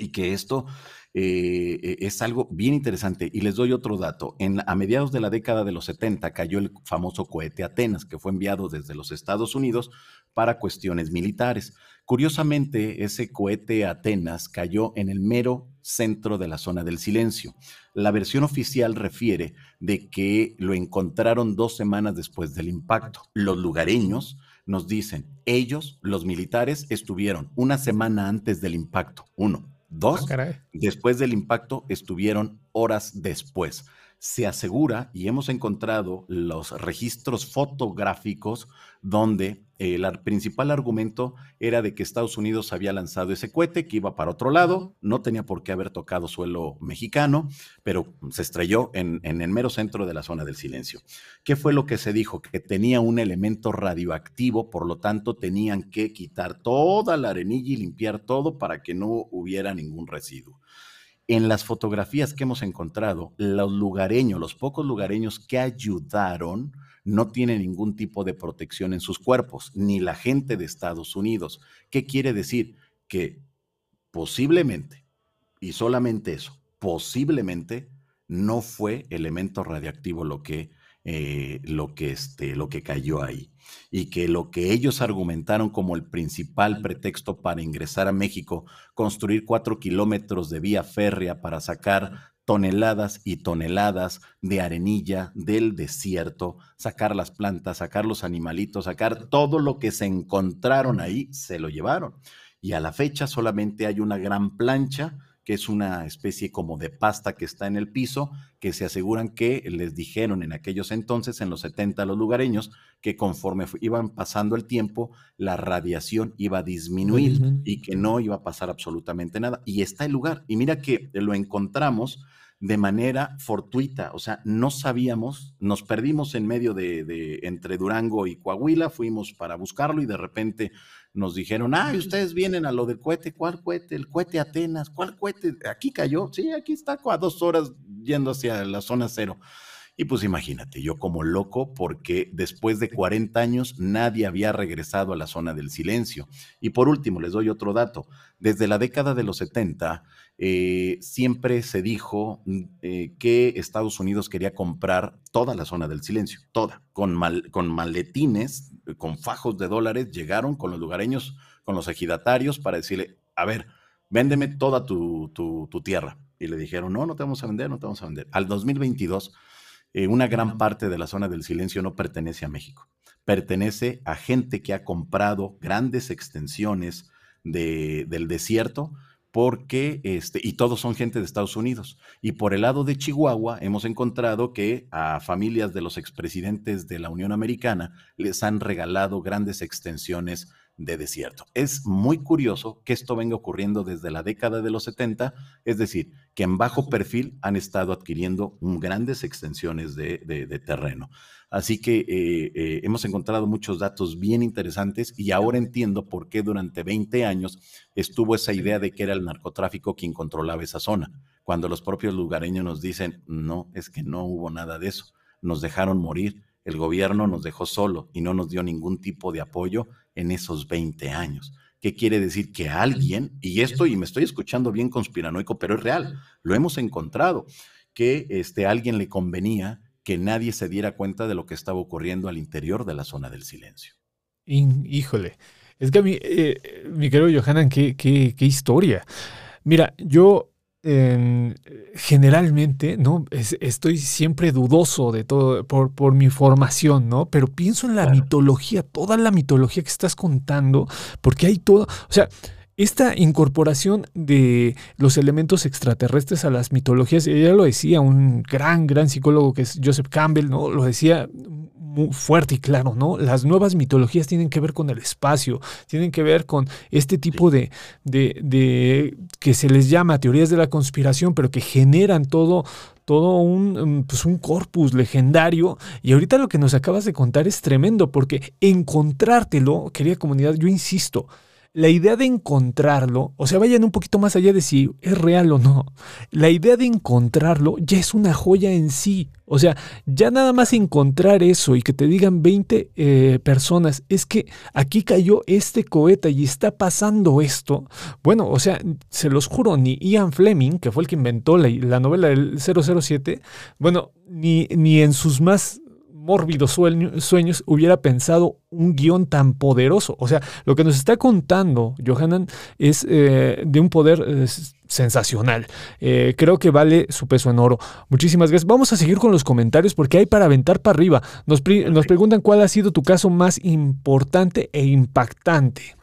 y que esto eh, es algo bien interesante. Y les doy otro dato. A mediados de la década de los 70 cayó el famoso cohete Atenas, que fue enviado desde los Estados Unidos para cuestiones militares. Curiosamente, ese cohete Atenas cayó en el mero centro de la zona del silencio. La versión oficial refiere de que lo encontraron dos semanas después del impacto. Los lugareños nos dicen, ellos, los militares, estuvieron una semana antes del impacto. Uno. Dos, ah, después del impacto estuvieron horas después. Se asegura, y hemos encontrado los registros fotográficos donde el principal argumento era de que Estados Unidos había lanzado ese cohete que iba para otro lado, no tenía por qué haber tocado suelo mexicano, pero se estrelló en, en, el mero centro de la zona del silencio. ¿Qué fue lo que se dijo? Que tenía un elemento radioactivo, por lo tanto tenían que quitar toda la arenilla y limpiar todo para que no hubiera ningún residuo. En las fotografías que hemos encontrado, los lugareños, los pocos lugareños que ayudaron, no tiene ningún tipo de protección en sus cuerpos, ni la gente de Estados Unidos. ¿Qué quiere decir? Que posiblemente, y solamente eso, posiblemente no fue elemento radiactivo lo que, eh, lo, que este, lo que cayó ahí. Y que lo que ellos argumentaron como el principal pretexto para ingresar a México, construir cuatro kilómetros de vía férrea para sacar toneladas y toneladas de arenilla del desierto, sacar las plantas, sacar los animalitos, sacar todo lo que se encontraron ahí, se lo llevaron. Y a la fecha solamente hay una gran plancha que es una especie como de pasta que está en el piso, que se aseguran que les dijeron en aquellos entonces, en los 70, los lugareños, que conforme iban pasando el tiempo, la radiación iba a disminuir y que no iba a pasar absolutamente nada. Y está el lugar. Y mira que lo encontramos de manera fortuita, o sea, no sabíamos, nos perdimos en medio de, entre Durango y Coahuila, fuimos para buscarlo y de repente nos dijeron, ay, ustedes vienen a lo del cohete, ¿cuál cohete? El cohete Atenas, ¿cuál cohete? Aquí cayó, sí, aquí está a dos horas yendo hacia la zona cero. Y pues imagínate, yo como loco, porque después de 40 años nadie había regresado a la zona del silencio. Y por último, les doy otro dato. Desde la década de los 70, eh, siempre se dijo mm, eh, que Estados Unidos quería comprar toda la zona del silencio, toda, con, con maletines, eh, con fajos de dólares, llegaron con los lugareños, con los ejidatarios para decirle, a ver, véndeme toda tu, tu, tu tierra. Y le dijeron, no, no te vamos a vender, no te vamos a vender. Al 2022 eh, una gran parte de la zona del silencio no pertenece a México. Pertenece a gente que ha comprado grandes extensiones del desierto porque, este, y todos son gente de Estados Unidos. Y por el lado de Chihuahua hemos encontrado que a familias de los expresidentes de la Unión Americana les han regalado grandes extensiones de desierto. Es muy curioso que esto venga ocurriendo desde la década de los 70, es decir, que en bajo perfil han estado adquiriendo grandes extensiones de, terreno. Así que eh, eh, hemos encontrado muchos datos bien interesantes y ahora entiendo por qué durante 20 años estuvo esa idea de que era el narcotráfico quien controlaba esa zona, cuando los propios lugareños nos dicen, no, es que no hubo nada de eso, nos dejaron morir el gobierno nos dejó solo y no nos dio ningún tipo de apoyo en esos 20 años. ¿Qué quiere decir? Que alguien, y esto, y me estoy escuchando bien conspiranoico, pero es real, lo hemos encontrado, que este, a alguien le convenía que nadie se diera cuenta de lo que estaba ocurriendo al interior de la zona del silencio. Híjole, es que a mí, eh, mi querido Johanan, qué, qué, qué historia. Mira, yo generalmente, ¿no? estoy siempre dudoso de todo por, por, mi formación, ¿no? Pero pienso en la mitología, toda la mitología que estás contando, porque hay todo, o sea, esta incorporación de los elementos extraterrestres a las mitologías, ya lo decía un gran, gran psicólogo que es Joseph Campbell, ¿no? Lo decía muy fuerte y claro, ¿no? Las nuevas mitologías tienen que ver con el espacio, tienen que ver con este tipo de, de, de que se les llama teorías de la conspiración, pero que generan todo, todo un, mm, pues un corpus legendario. Y ahorita lo que nos acabas de contar es tremendo, porque encontrártelo, querida comunidad, yo insisto, la idea de encontrarlo, o sea, vayan un poquito más allá de si es real o no, la idea de encontrarlo ya es una joya en sí. O sea, ya nada más encontrar eso y que te digan 20 eh, personas, es que aquí cayó este cohete y está pasando esto. Bueno, o sea, se los juro, ni Ian Fleming, que fue el que inventó la, la novela del 007, bueno, ni, ni en sus más mórbidos sueños hubiera pensado un guion tan poderoso. O sea, lo que nos está contando Johanan es eh, de un poder eh, sensacional. Eh, creo que vale su peso en oro. Muchísimas gracias. Vamos a seguir con los comentarios porque hay para aventar para arriba. Nos, nos preguntan cuál ha sido tu caso más importante e impactante.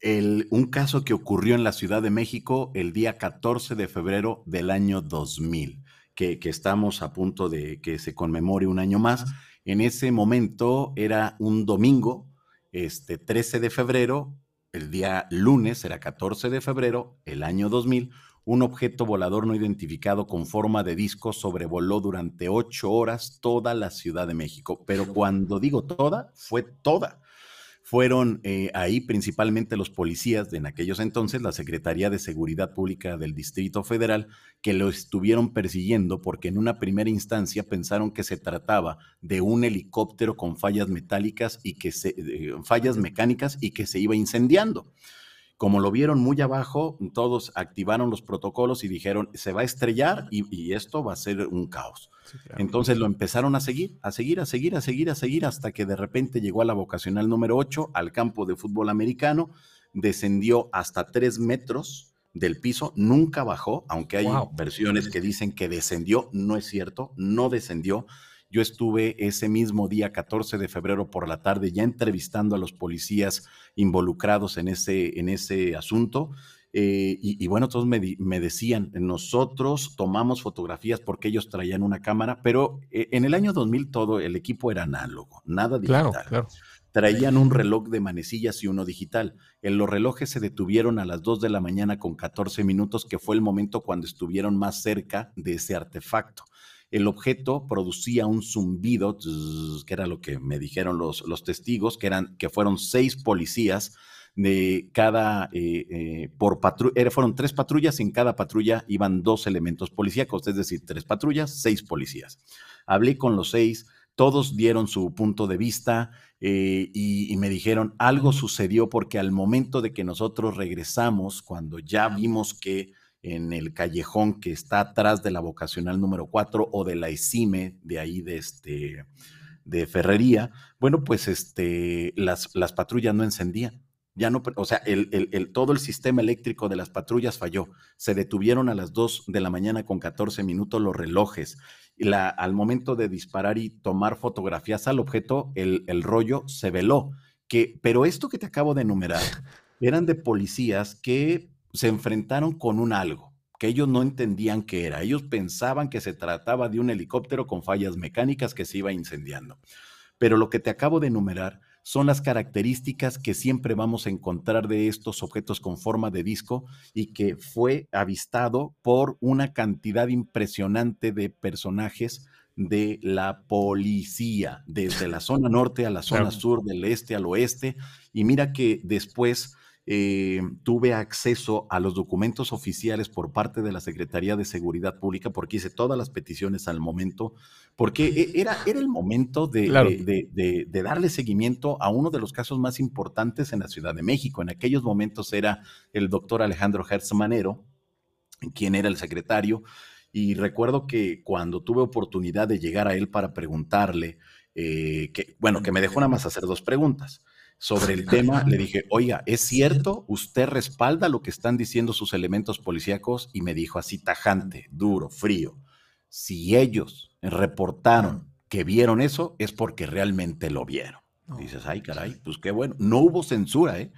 El, un caso que ocurrió en la Ciudad de México el día 14 de febrero del año 2000 que, estamos a punto de que se conmemore un año más. En ese momento era un domingo, este 13 de febrero, el día lunes era 14 de febrero, el año 2000, un objeto volador no identificado con forma de disco sobrevoló durante ocho horas toda la Ciudad de México. Pero cuando digo toda, fue toda fueron eh, ahí principalmente los policías de en aquellos entonces, la Secretaría de Seguridad Pública del Distrito Federal, que lo estuvieron persiguiendo porque en una primera instancia pensaron que se trataba de un helicóptero con fallas metálicas y que se, eh, fallas mecánicas y que se iba incendiando. Como lo vieron muy abajo, todos activaron los protocolos y dijeron, se va a estrellar y esto va a ser un caos. Entonces lo empezaron a seguir, a seguir, a seguir, a seguir, a seguir, hasta que de repente llegó a la vocacional número 8, al campo de fútbol americano, descendió hasta tres metros del piso, nunca bajó, aunque hay versiones que dicen que descendió, no es cierto, no descendió. Yo estuve ese mismo día, 14 de febrero por la tarde, ya entrevistando a los policías involucrados en ese, en ese asunto eh, y, bueno, todos me, decían, nosotros tomamos fotografías porque ellos traían una cámara, pero eh, en el año 2000 todo el equipo era análogo, nada digital. Traían un reloj de manecillas y uno digital. En los relojes se detuvieron a las 2 de la mañana con 14 minutos, que fue el momento cuando estuvieron más cerca de ese artefacto. El objeto producía un zumbido, que era lo que me dijeron los, los testigos, que, eran, que fueron seis policías de cada, eh, eh, por patrulla, fueron tres patrullas, y en cada patrulla iban dos elementos policíacos, es decir, tres patrullas, seis policías. Hablé con los seis, todos dieron su punto de vista eh, y, me dijeron, algo sucedió porque al momento de que nosotros regresamos, cuando ya vimos que en el callejón que está atrás de la vocacional número 4 o de la ESIME, de ahí de este de Ferrería, bueno, pues este, las, las patrullas no encendían ya no, o sea, el, todo el sistema eléctrico de las patrullas falló. Se detuvieron a las 2 de la mañana con 14 minutos los relojes. Y la, al momento de disparar y tomar fotografías al objeto, el, el rollo se veló. Que, pero esto que te acabo de enumerar (laughs) eran de policías que se enfrentaron con un algo que ellos no entendían qué era. Ellos pensaban que se trataba de un helicóptero con fallas mecánicas que se iba incendiando. Pero lo que te acabo de enumerar son las características que siempre vamos a encontrar de estos objetos con forma de disco y que fue avistado por una cantidad impresionante de personajes de la policía, desde la zona norte a la zona sur, del este al oeste. Y mira que después eh, tuve acceso a los documentos oficiales por parte de la Secretaría de Seguridad Pública, porque hice todas las peticiones al momento, porque e, era, era el momento de, de, darle seguimiento a uno de los casos más importantes en la Ciudad de México. En aquellos momentos era el doctor Alejandro Hertz Manero, quien era el secretario, y recuerdo que cuando tuve oportunidad de llegar a él para preguntarle, eh, que, bueno, que me dejó nada más hacer dos preguntas sobre el tema, le dije, oiga, ¿es cierto? ¿Usted respalda lo que están diciendo sus elementos policíacos? Y me dijo así tajante, duro, frío. Si ellos reportaron que vieron eso, es porque realmente lo vieron. Dices, ay, caray, pues qué bueno. No hubo censura, ¿eh?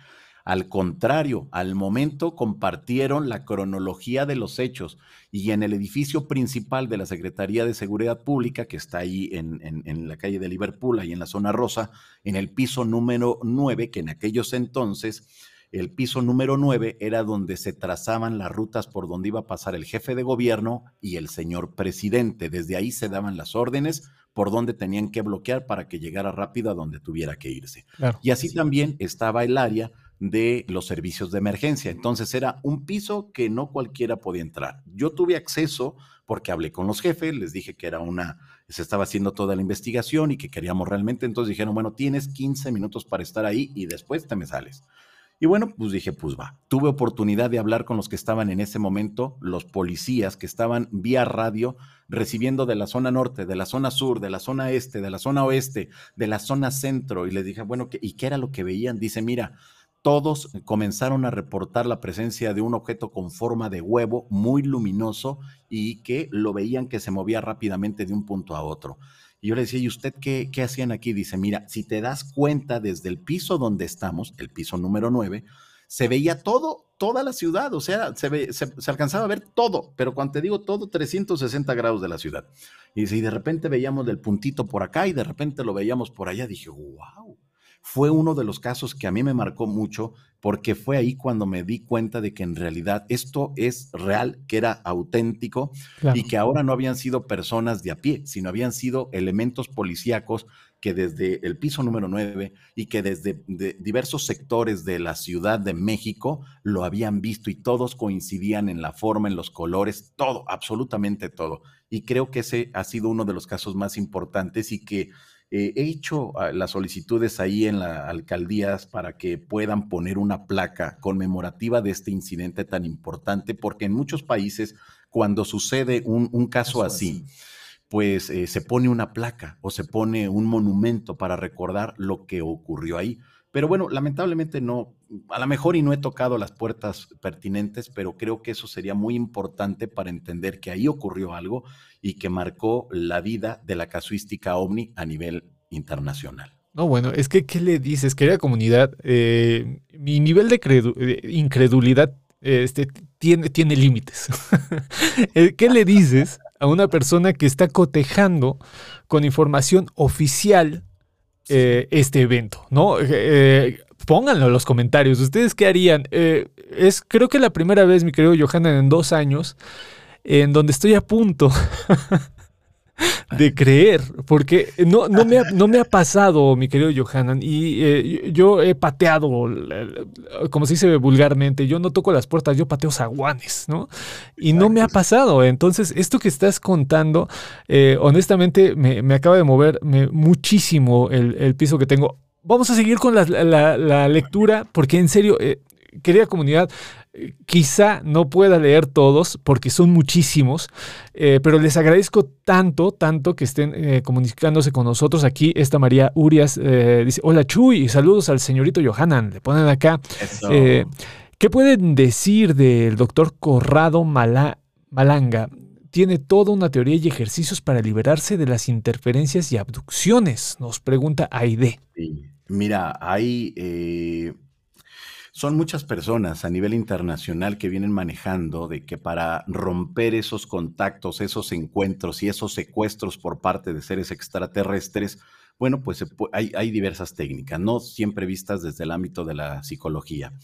Al contrario, al momento compartieron la cronología de los hechos y en el edificio principal de la Secretaría de Seguridad Pública, que está ahí en, en, la calle de Liverpool, ahí en la zona rosa, en el piso número 9, que en aquellos entonces el piso número 9 era donde se trazaban las rutas por donde iba a pasar el jefe de gobierno y el señor presidente. Desde ahí se daban las órdenes por donde tenían que bloquear para que llegara rápido a donde tuviera que irse. y así también estaba el área de los servicios de emergencia. Entonces era un piso que no cualquiera podía entrar. Yo tuve acceso porque hablé con los jefes, les dije que era una, se estaba haciendo toda la investigación y que queríamos realmente, entonces dijeron, bueno, tienes 15 minutos para estar ahí y después te me sales. Y bueno, pues dije, pues va. Tuve oportunidad de hablar con los que estaban en ese momento, los policías que estaban vía radio recibiendo de la zona norte, de la zona sur, de la zona este, de la zona oeste, de la zona centro. Y les dije, bueno, ¿y qué era lo que veían? Dice, mira, todos comenzaron a reportar la presencia de un objeto con forma de huevo muy luminoso y que lo veían que se movía rápidamente de un punto a otro. Y yo le decía, ¿y usted qué, qué hacían aquí? Dice, mira, si te das cuenta desde el piso donde estamos, el piso número 9, se veía todo, toda la ciudad, o sea, se, alcanzaba a ver todo, pero cuando te digo todo, 360 grados de la ciudad. Y dice, y de repente veíamos del puntito por acá y de repente lo veíamos por allá, dije, wow fue uno de los casos que a mí me marcó mucho porque fue ahí cuando me di cuenta de que en realidad esto es real, que era auténtico y que ahora no habían sido personas de a pie, sino habían sido elementos policíacos que desde el piso número 9 y que desde diversos sectores de la Ciudad de México lo habían visto y todos coincidían en la forma, en los colores, todo, absolutamente todo. Y creo que ese ha sido uno de los casos más importantes y que eh, he hecho ah, las solicitudes ahí en las alcaldías para que puedan poner una placa conmemorativa de este incidente tan importante, porque en muchos países, cuando sucede un, caso así, pues eh, se pone una placa o se pone un monumento para recordar lo que ocurrió ahí. Pero bueno, lamentablemente no, a lo mejor y no he tocado las puertas pertinentes, pero creo que eso sería muy importante para entender que ahí ocurrió algo y que marcó la vida de la casuística ovni a nivel internacional. No, bueno, es que, ¿qué le dices, querida comunidad? Eh, mi nivel de incredulidad este, tiene, tiene límites. (laughs) Eh, ¿Qué le dices a una persona que está cotejando con información oficial eh, este evento, ¿no? Eh, pónganlo en los comentarios. ¿Ustedes qué harían? es creo que la primera vez, mi querido Johanna, en dos años, en donde estoy a punto (laughs) de creer, porque no, no, me ha, no me ha pasado, mi querido Johanan, y eh, yo he pateado, como se dice vulgarmente, yo no toco las puertas, yo pateo zaguanes, ¿no? Y no me ha pasado. Entonces, esto que estás contando, eh, honestamente, me, acaba de mover muchísimo el, piso que tengo. Vamos a seguir con la, lectura, porque en serio, eh, querida comunidad, Quizá no pueda leer todos porque son muchísimos, eh, pero les agradezco tanto, tanto que estén eh, comunicándose con nosotros. Aquí esta María Urias dice, hola Chuy, y saludos al señorito Johanan. Le ponen acá. ¿Qué pueden decir del doctor Corrado Malanga? Tiene toda una teoría y ejercicios para liberarse de las interferencias y abducciones, nos pregunta Aide. Mira, hay son muchas personas a nivel internacional que vienen manejando de que para romper esos contactos, esos encuentros y esos secuestros por parte de seres extraterrestres, bueno, pues hay, hay diversas técnicas, no siempre vistas desde el ámbito de la psicología.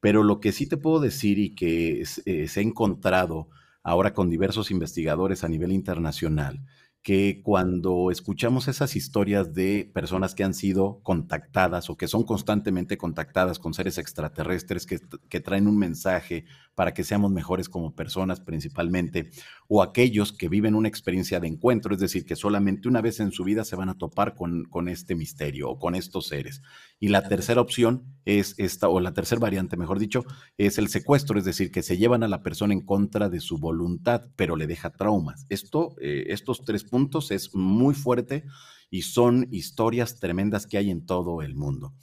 Pero lo que sí te puedo decir y que eh, se ha encontrado ahora con diversos investigadores a nivel internacional, que cuando escuchamos esas historias de personas que han sido contactadas o que son constantemente contactadas con seres extraterrestres que, traen un mensaje para que seamos mejores como personas principalmente, o aquellos que viven una experiencia de encuentro, es decir, que solamente una vez en su vida se van a topar con, con este misterio o con estos seres. Y la tercera opción es esta, o la tercera variante, mejor dicho, es el secuestro, es decir, que se llevan a la persona en contra de su voluntad, pero le deja traumas. Esto, eh, estos tres puntos es muy fuerte y son historias tremendas que hay en todo el mundo.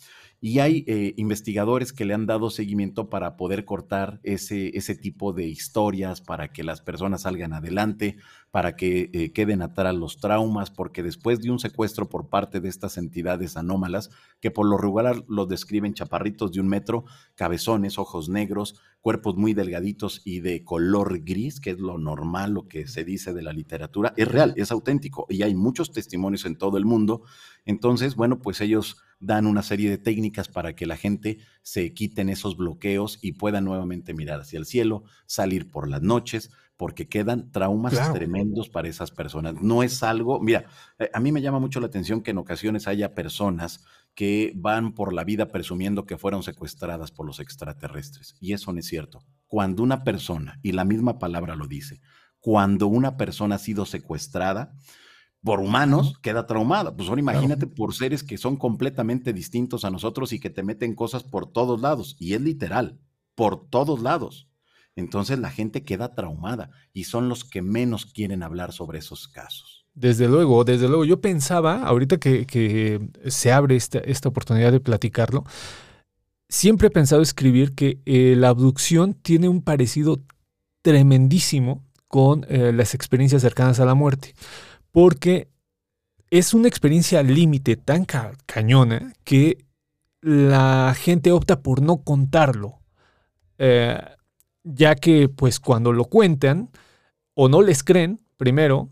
Y hay eh, investigadores que le han dado seguimiento para poder cortar ese, ese tipo de historias, para que las personas salgan adelante, para que eh, queden atrás los traumas, porque después de un secuestro por parte de estas entidades anómalas, que por lo regular los describen chaparritos de un metro, cabezones, ojos negros, cuerpos muy delgaditos y de color gris, que es lo normal, lo que se dice de la literatura, es real, es auténtico y hay muchos testimonios en todo el mundo. Entonces, bueno, pues ellos dan una serie de técnicas para que la gente se quiten esos bloqueos y pueda nuevamente mirar hacia el cielo, salir por las noches, porque quedan traumas tremendos para esas personas. No es algo, mira, eh, a mí me llama mucho la atención que en ocasiones haya personas que van por la vida presumiendo que fueron secuestradas por los extraterrestres. Y eso no es cierto. Cuando una persona, y la misma palabra lo dice, cuando una persona ha sido secuestrada, por humanos queda traumada. Pues ahora imagínate por seres que son completamente distintos a nosotros y que te meten cosas por todos lados. Y es literal, por todos lados. Entonces la gente queda traumada y son los que menos quieren hablar sobre esos casos. Desde luego, desde luego. Yo pensaba, ahorita que, se abre esta, esta, oportunidad de platicarlo, siempre he pensado escribir que eh, la abducción tiene un parecido tremendísimo con eh, las experiencias cercanas a la muerte porque es una experiencia límite tan cañona que la gente opta por no contarlo, eh, ya que pues cuando lo cuentan, o no les creen primero,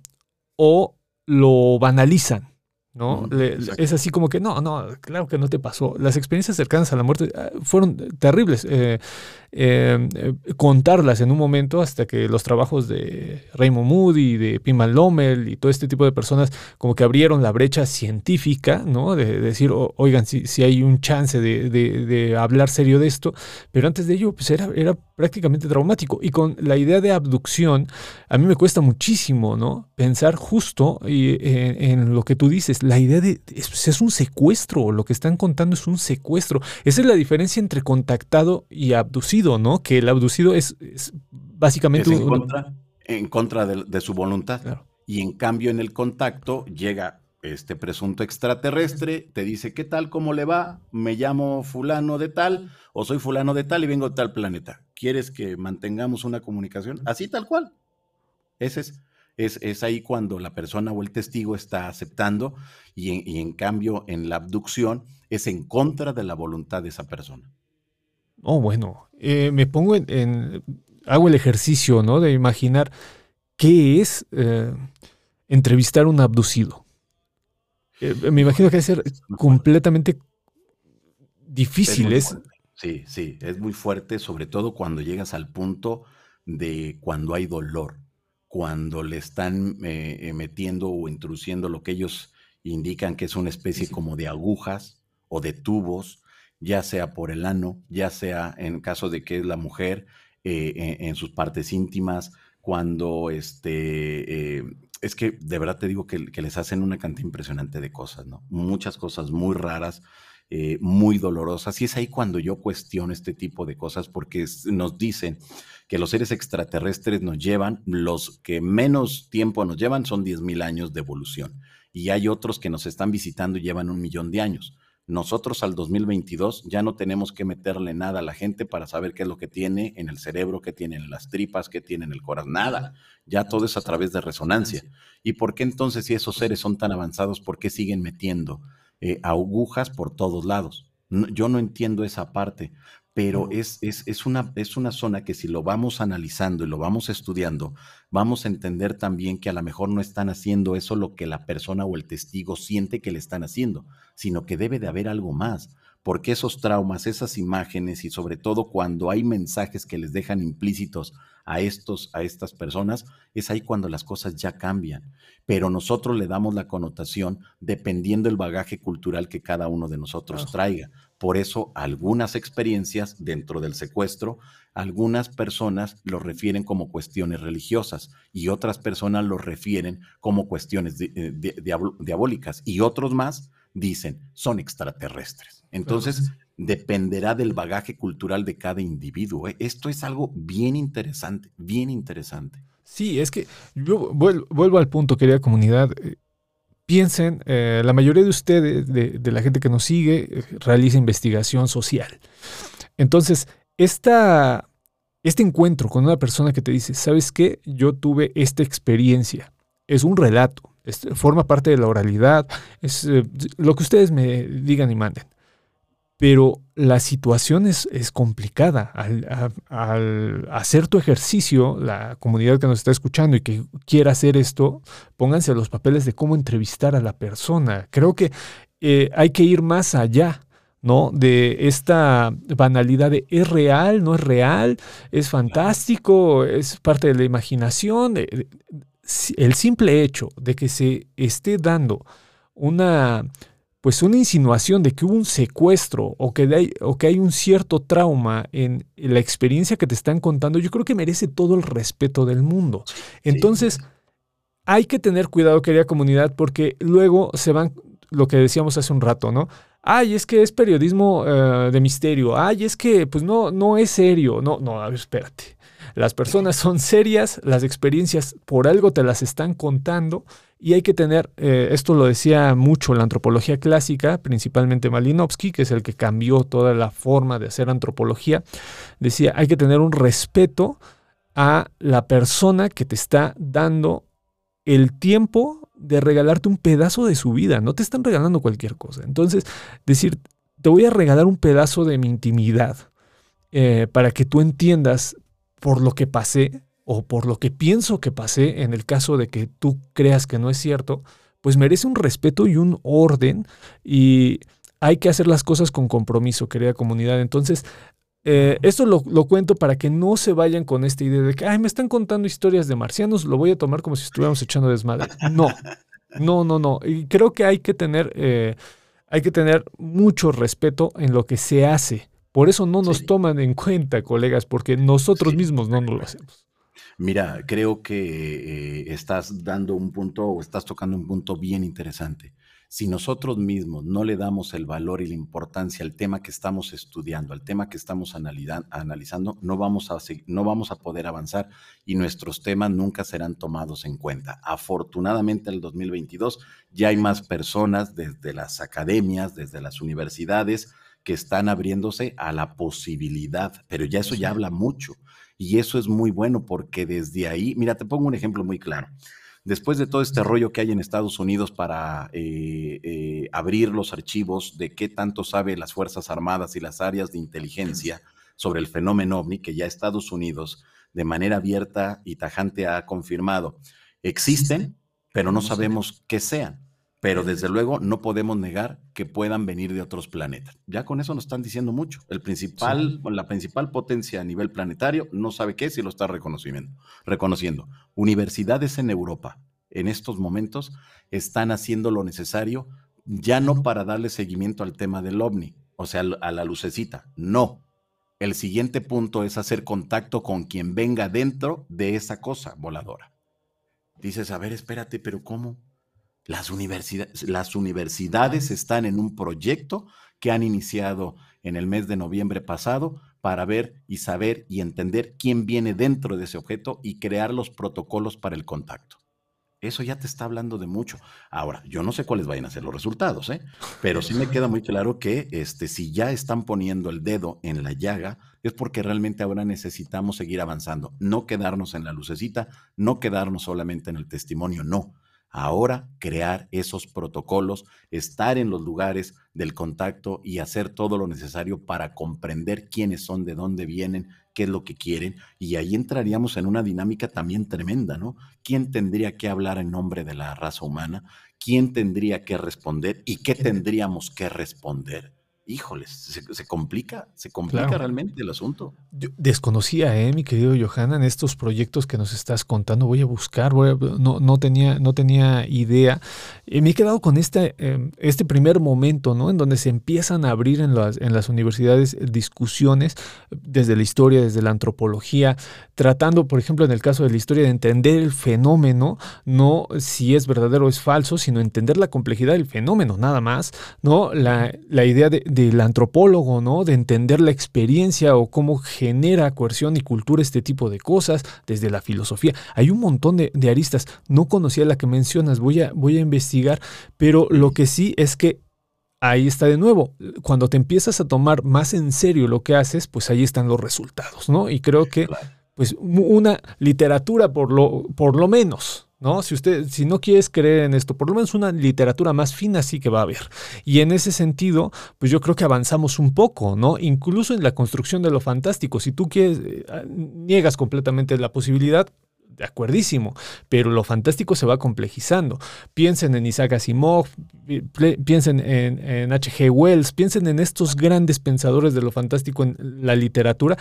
o lo banalizan. ¿No? es así como que, no, no, claro que no te pasó. Las experiencias cercanas a la muerte ah, fueron terribles. Eh, eh, contarlas en un momento hasta que los trabajos de Raymond Moody, de Piman Lommel y todo este tipo de personas como que abrieron la brecha científica, ¿no? De, decir, oigan, si, hay un chance de, hablar serio de esto, pero antes de ello pues era, era prácticamente traumático. Y con la idea de abducción, a mí me cuesta muchísimo, ¿no? Pensar justo en, lo que tú dices, la idea de, es, es un secuestro, lo que están contando es un secuestro. Esa es la diferencia entre contactado y abducido ¿no? Que el abducido es, básicamente... en, contra, en contra de, su voluntad. Y en cambio en el contacto llega este presunto extraterrestre, te dice, ¿qué tal? ¿Cómo le va? Me llamo fulano de tal o soy fulano de tal y vengo de tal planeta. ¿Quieres que mantengamos una comunicación? Así tal cual. Ese es, es, es ahí cuando la persona o el testigo está aceptando y y en cambio en la abducción es en contra de la voluntad de esa persona. Oh, bueno, eh, me pongo en, hago el ejercicio, ¿no? De imaginar qué es eh, entrevistar a un abducido. Eh, me imagino que debe ser completamente difícil. Es sí, sí, es muy fuerte, sobre todo cuando llegas al punto de cuando hay dolor, cuando le están metiendo o introduciendo lo que ellos indican que es una especie como de agujas o de tubos ya sea por el ano, ya sea en caso de que es la mujer, eh, en, sus partes íntimas, cuando este, eh, es que de verdad te digo que, les hacen una cantidad impresionante de cosas, ¿no? Muchas cosas muy raras, eh, muy dolorosas. Y es ahí cuando yo cuestiono este tipo de cosas porque nos dicen que los seres extraterrestres nos llevan, los que menos tiempo nos llevan son 10.000 años de evolución. Y hay otros que nos están visitando y llevan un millón de años. Nosotros al 2022 ya no tenemos que meterle nada a la gente para saber qué es lo que tiene en el cerebro, qué tiene en las tripas, qué tiene en el corazón, nada. Ya todo es a través de resonancia. ¿Y por qué entonces si esos seres son tan avanzados, por qué siguen metiendo eh, agujas por todos lados? yo no entiendo esa parte pero es, es, una, es una zona que si lo vamos analizando y lo vamos estudiando, vamos a entender también que a lo mejor no están haciendo eso lo que la persona o el testigo siente que le están haciendo, sino que debe de haber algo más, porque esos traumas, esas imágenes y sobre todo cuando hay mensajes que les dejan implícitos a estos a estas personas, es ahí cuando las cosas ya cambian, pero nosotros le damos la connotación dependiendo del bagaje cultural que cada uno de nosotros traiga. Por eso algunas experiencias dentro del secuestro, algunas personas lo refieren como cuestiones religiosas y otras personas lo refieren como cuestiones eh, diabólicas y otros más dicen son extraterrestres. Entonces, dependerá del bagaje cultural de cada individuo. ¿eh? Esto es algo bien interesante, bien interesante. Sí, es que yo vuelvo, al punto, querida comunidad. Eh, piensen, eh, la mayoría de ustedes, de, la gente que nos sigue, eh, realiza investigación social. Entonces, esta este encuentro con una persona que te dice, ¿sabes qué? Yo tuve esta experiencia. Es un relato, forma parte de la oralidad, es eh, lo que ustedes me digan y manden. Pero la situación es, complicada. Al, al, hacer tu ejercicio, la comunidad que nos está escuchando y que quiera hacer esto, pónganse los papeles de cómo entrevistar a la persona. Creo que eh, hay que ir más allá. ¿no? De esta banalidad de es real, no es real, es fantástico, es parte de la imaginación. El simple hecho de que se esté dando una pues una insinuación de que hubo un secuestro o que, hay, o que hay un cierto trauma en la experiencia que te están contando, yo creo que merece todo el respeto del mundo. Entonces, hay que tener cuidado, querida comunidad, porque luego se van, lo que decíamos hace un rato, ¿no? Ay, es que es periodismo eh, de misterio. Ay, es que pues no, no es serio. No, no, a ver, espérate. Las personas son serias, las experiencias por algo te las están contando y hay que tener, eh, esto lo decía mucho la antropología clásica, principalmente Malinowski, que es el que cambió toda la forma de hacer antropología, decía, hay que tener un respeto a la persona que te está dando el tiempo de regalarte un pedazo de su vida, no te están regalando cualquier cosa. Entonces, decir, te voy a regalar un pedazo de mi intimidad eh, para que tú entiendas por lo que pasé, o por lo que pienso que pasé en el caso de que tú creas que no es cierto, pues merece un respeto y un orden y hay que hacer las cosas con compromiso, querida comunidad. Entonces, eh, esto lo, cuento para que no se vayan con esta idea de que, ay, me están contando historias de marcianos, lo voy a tomar como si estuviéramos echando desmadre. No, no, no, no. Y creo que hay que tener, eh, hay que tener mucho respeto en lo que se hace. Por eso no nos toman en cuenta, colegas, porque nosotros mismos no nos lo hacemos. Mira, creo que eh, estás dando un punto o estás tocando un punto bien interesante. Si nosotros mismos no le damos el valor y la importancia al tema que estamos estudiando, al tema que estamos analizando, no vamos, a, no vamos a poder avanzar y nuestros temas nunca serán tomados en cuenta. Afortunadamente, en el 2022 ya hay más personas desde las academias, desde las universidades, que están abriéndose a la posibilidad, pero ya eso ya habla mucho y eso es muy bueno porque desde ahí, mira, te pongo un ejemplo muy claro. Después de todo este rollo que hay en Estados Unidos para eh, eh, abrir los archivos de qué tanto sabe las Fuerzas Armadas y las áreas de inteligencia sobre el fenómeno ovni, que ya Estados Unidos de manera abierta y tajante ha confirmado, existen, pero no sabemos qué sean pero desde luego no podemos negar que puedan venir de otros planetas. Ya con eso nos están diciendo mucho. El principal, la principal potencia a nivel planetario no sabe qué si lo está reconociendo. reconociendo. Universidades en Europa en estos momentos están haciendo lo necesario ya no para darle seguimiento al tema del ovni, o sea, a la lucecita, no. El siguiente punto es hacer contacto con quien venga dentro de esa cosa voladora. Dices, a ver, espérate, pero ¿cómo? Las, las universidades están en un proyecto que han iniciado en el mes de noviembre pasado para ver y saber y entender quién viene dentro de ese objeto y crear los protocolos para el contacto. Eso ya te está hablando de mucho. Ahora, yo no sé cuáles vayan a ser los resultados, ¿eh? pero sí me (laughs) queda muy claro que este, si ya están poniendo el dedo en la llaga, es porque realmente ahora necesitamos seguir avanzando, no quedarnos en la lucecita, no quedarnos solamente en el testimonio, no Ahora crear esos protocolos, estar en los lugares del contacto y hacer todo lo necesario para comprender quiénes son, de dónde vienen, qué es lo que quieren. Y ahí entraríamos en una dinámica también tremenda, ¿no? ¿Quién tendría que hablar en nombre de la raza humana? ¿Quién tendría que responder? ¿Y qué tendríamos que responder? Híjoles, se, complica, se complica realmente el asunto. Yo desconocía, eh, mi querido Johanna, en estos proyectos que nos estás contando. Voy a buscar, no, no, tenía, no tenía idea. Y me he quedado con este, em, este primer momento, ¿no? En donde se empiezan a abrir en las, en las universidades discusiones desde la historia, desde la antropología, tratando, por ejemplo, en el caso de la historia, de entender el fenómeno, no si es verdadero o es falso, sino entender la complejidad del fenómeno, nada más, ¿no? La, la idea de del antropólogo, ¿no? De entender la experiencia o cómo genera coerción y cultura este tipo de cosas, desde la filosofía. Hay un montón de, aristas. No conocía la que mencionas, voy a, voy a investigar, pero lo que sí es que ahí está de nuevo. Cuando te empiezas a tomar más en serio lo que haces, pues ahí están los resultados, ¿no? Y creo que, pues, una literatura por lo, por lo menos, ¿no? Si usted, si no quieres creer en esto, por lo menos una literatura más fina sí que va a haber. Y en ese sentido, pues yo creo que avanzamos un poco, ¿no? Incluso en la construcción de lo fantástico. Si tú quieres, eh, niegas completamente la posibilidad, de acuerdísimo, pero lo fantástico se va complejizando. Piensen en Isaac Asimov, piensen en H.G. Wells, piensen en estos grandes pensadores de lo fantástico en la literatura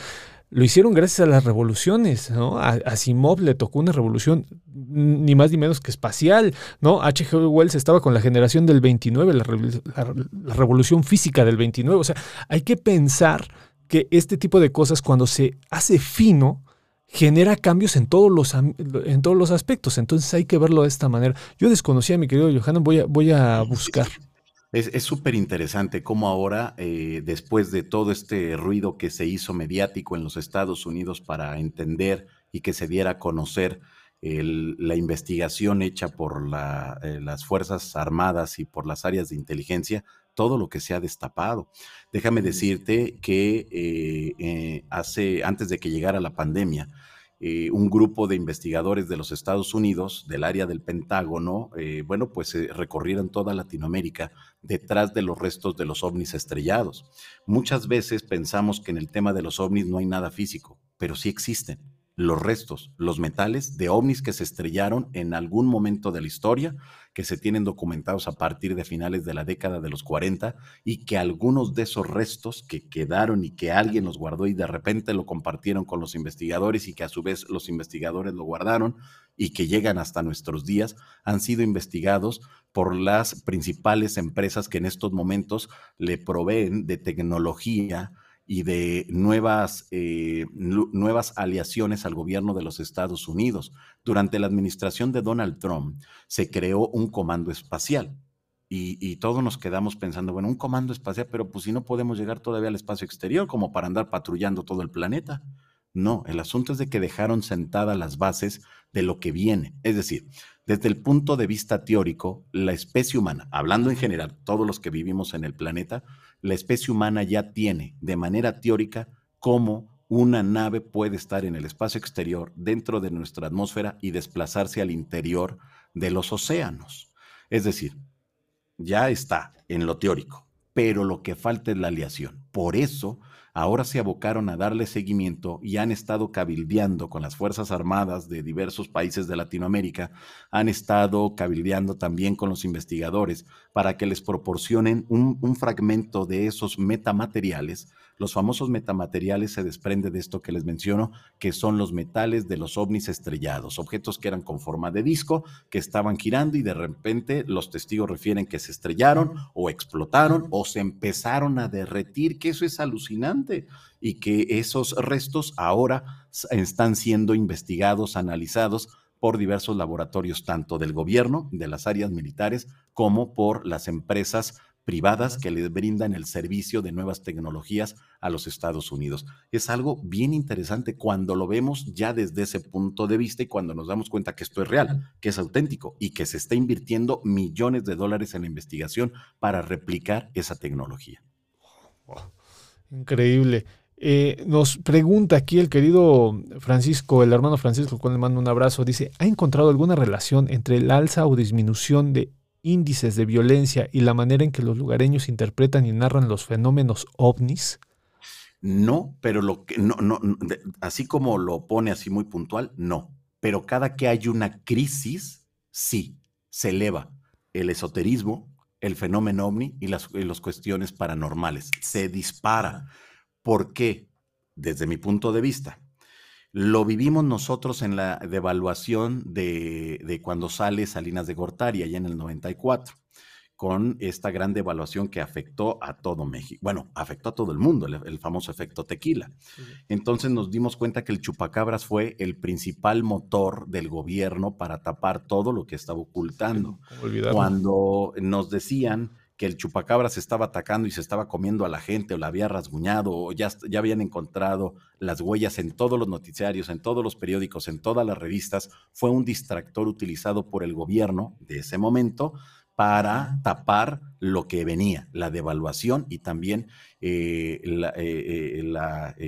lo hicieron gracias a las revoluciones, ¿no? A, Asimov le tocó una revolución ni más ni menos que espacial, ¿no? H.G. Wells estaba con la generación del 29, la, revolución física del 29, o sea, hay que pensar que este tipo de cosas cuando se hace fino, genera cambios en todos los, en todos los aspectos. Entonces hay que verlo de esta manera. Yo desconocía, mi querido Johanna, voy a, voy a buscar. Es súper interesante cómo ahora, eh, después de todo este ruido que se hizo mediático en los Estados Unidos para entender y que se diera a conocer la investigación hecha por eh, las Fuerzas Armadas y por las áreas de inteligencia, todo lo que se ha destapado. Déjame decirte que eh, hace, antes de que llegara la pandemia, eh, un grupo de investigadores de los Estados Unidos, del área del Pentágono, eh, bueno, pues eh, recorrieron toda Latinoamérica detrás de los restos de los ovnis estrellados. Muchas veces pensamos que en el tema de los ovnis no hay nada físico, pero sí existen los restos, los metales de ovnis que se estrellaron en algún momento de la historia, que se tienen documentados a partir de finales de la década de los 40 y que algunos de esos restos que quedaron y que alguien los guardó y de repente lo compartieron con los investigadores y que a su vez los investigadores lo guardaron y que llegan hasta nuestros días, han sido investigados por las principales empresas que en estos momentos le proveen de tecnología, y de nuevas, eh, nuevas al gobierno de los Estados Unidos. Durante la administración de Donald Trump se creó un comando espacial. Y, y, todos nos quedamos pensando, bueno, un comando espacial, pero pues si no podemos llegar todavía al espacio exterior como para andar patrullando todo el planeta. No, el asunto es de que dejaron sentadas las bases de lo que viene. Es decir, desde el punto de vista teórico, la especie humana, hablando en general, todos los que vivimos en el planeta, la especie humana ya tiene de manera teórica cómo una nave puede estar en el espacio exterior dentro de nuestra atmósfera y desplazarse al interior de los océanos. Es decir, ya está en lo teórico, pero lo que falta es la aleación. Por eso ahora se abocaron a darle seguimiento y han estado cabildeando con las Fuerzas Armadas de diversos países de Latinoamérica, han estado cabildeando también con los investigadores para que les proporcionen un, fragmento de esos metamateriales. Los famosos metamateriales se desprende de esto que les menciono, que son los metales de los ovnis estrellados, objetos que eran con forma de disco, que estaban girando y de repente los testigos refieren que se estrellaron o explotaron o se empezaron a derretir, que eso es alucinante y que esos restos ahora están siendo investigados, analizados por diversos laboratorios, tanto del gobierno, de las áreas militares, como por las empresas privadas que les brindan el servicio de nuevas tecnologías a los Estados Unidos. Es algo bien interesante cuando lo vemos ya desde ese punto de vista y cuando nos damos cuenta que esto es real, que es auténtico y que se está invirtiendo millones de dólares en la investigación para replicar esa tecnología. Increíble. Eh, nos pregunta aquí el querido Francisco, el hermano Francisco, con le mando un abrazo, dice, ¿ha encontrado alguna relación entre el alza o disminución de índices de violencia y la manera en que los lugareños interpretan y narran los fenómenos ovnis? No, pero lo que no, no, así como lo pone así muy puntual, no. Pero cada que hay una crisis, sí, se eleva el esoterismo, el fenómeno ovni y las, cuestiones paranormales. Se dispara. ¿Por qué? Desde mi punto de vista. Lo vivimos nosotros en la devaluación de, de cuando sale Salinas de Gortari, allá en el 94 con esta gran devaluación que afectó a todo México. Bueno, afectó a todo el mundo, el, famoso efecto tequila. Entonces nos dimos cuenta que el chupacabras fue el principal motor del gobierno para tapar todo lo que estaba ocultando. Cuando nos decían que el chupacabras estaba atacando y se estaba comiendo a la gente o la había rasguñado o ya, ya habían encontrado las huellas en todos los noticiarios, en todos los periódicos, en todas las revistas, fue un distractor utilizado por el gobierno de ese momento para tapar lo que venía, la devaluación y también eh,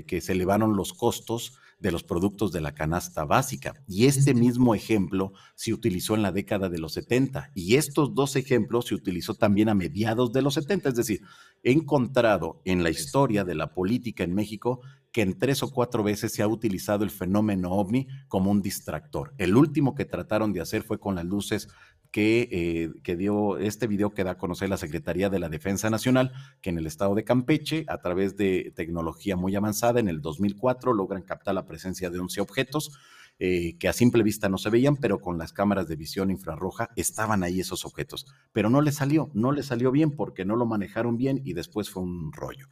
que se elevaron los costos de los productos de la canasta básica. Y este mismo ejemplo se utilizó en la década de los 70 y estos dos ejemplos se utilizó también a mediados de los 70. Es decir, he encontrado en la historia de la política en México que en tres o cuatro veces se ha utilizado el fenómeno ovni como un distractor. El último que trataron de hacer fue con las luces que, eh, que, dio este video que da a conocer la Secretaría de la Defensa Nacional, que en el estado de Campeche, a través de tecnología muy avanzada, en el 2004 logran captar la presencia de 11 objetos eh, que a simple vista no se veían, pero con las cámaras de visión infrarroja estaban ahí esos objetos. Pero no le salió, no le salió bien porque no lo manejaron bien y después fue un rollo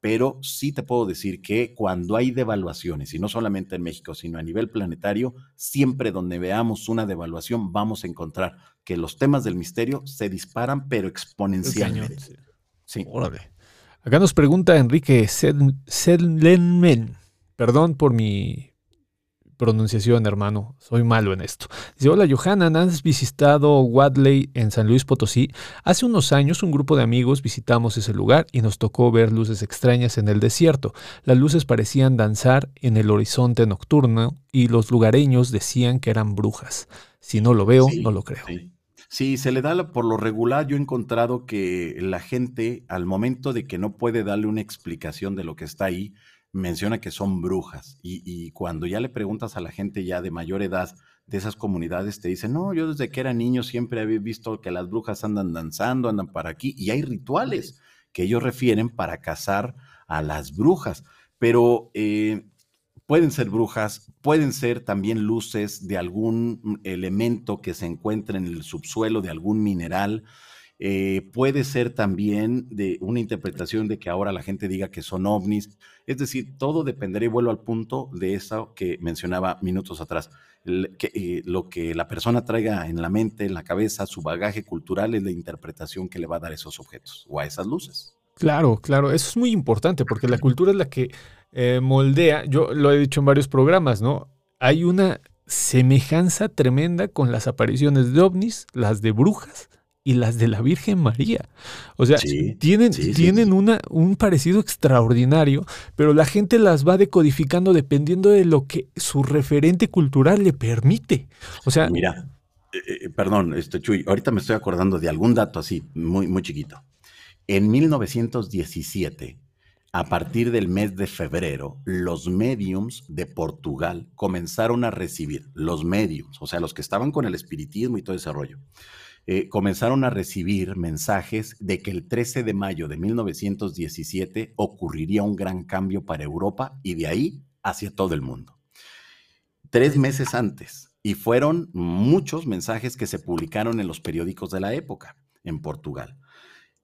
pero sí te puedo decir que cuando hay devaluaciones, y no solamente en México, sino a nivel planetario, siempre donde veamos una devaluación vamos a encontrar que los temas del misterio se disparan, pero exponencialmente. Sí. Órale. Acá nos pregunta Enrique Sedlenmen. Perdón por mi pronunciación, hermano. Soy malo en esto. Dice, hola Johanna, ¿has visitado Wadley en San Luis Potosí? Hace unos años un grupo de amigos visitamos ese lugar y nos tocó ver luces extrañas en el desierto. Las luces parecían danzar en el horizonte nocturno y los lugareños decían que eran brujas. Si no lo veo, no lo creo. Sí. se le da por lo regular. Yo he encontrado que la gente, al momento de que no puede darle una explicación de lo que está ahí, menciona que son brujas y, cuando ya le preguntas a la gente ya de mayor edad de esas comunidades, te dicen, no, yo desde que era niño siempre había visto que las brujas andan danzando, andan para aquí y hay rituales que ellos refieren para cazar a las brujas, pero eh, pueden ser brujas, pueden ser también luces de algún elemento que se encuentre en el subsuelo de algún mineral. Eh, puede ser también de una interpretación de que ahora la gente diga que son ovnis. Es decir, todo dependerá y vuelvo al punto de eso que mencionaba minutos atrás. eh, lo que la persona traiga en la mente, en la cabeza, su bagaje cultural es la interpretación que le va a dar esos objetos o a esas luces. Claro, claro, eso es muy importante porque la cultura es la que eh, moldea, yo lo he dicho en varios programas, ¿no? Hay una semejanza tremenda con las apariciones de ovnis, las de brujas, y las de la Virgen María. O sea, tienen, tienen Una, un parecido extraordinario, pero la gente las va decodificando dependiendo de lo que su referente cultural le permite. O sea, mira, eh, eh, perdón, este, Chuy, ahorita me estoy acordando de algún dato así, muy, muy chiquito. En 1917, a partir del mes de febrero, los mediums de Portugal comenzaron a recibir, los mediums, o sea, los que estaban con el espiritismo y todo ese rollo, eh, comenzaron a recibir mensajes de que el 13 de mayo de 1917 ocurriría un gran cambio para Europa y de ahí hacia todo el mundo. Tres meses antes, y fueron muchos mensajes que se publicaron en los periódicos de la época en Portugal.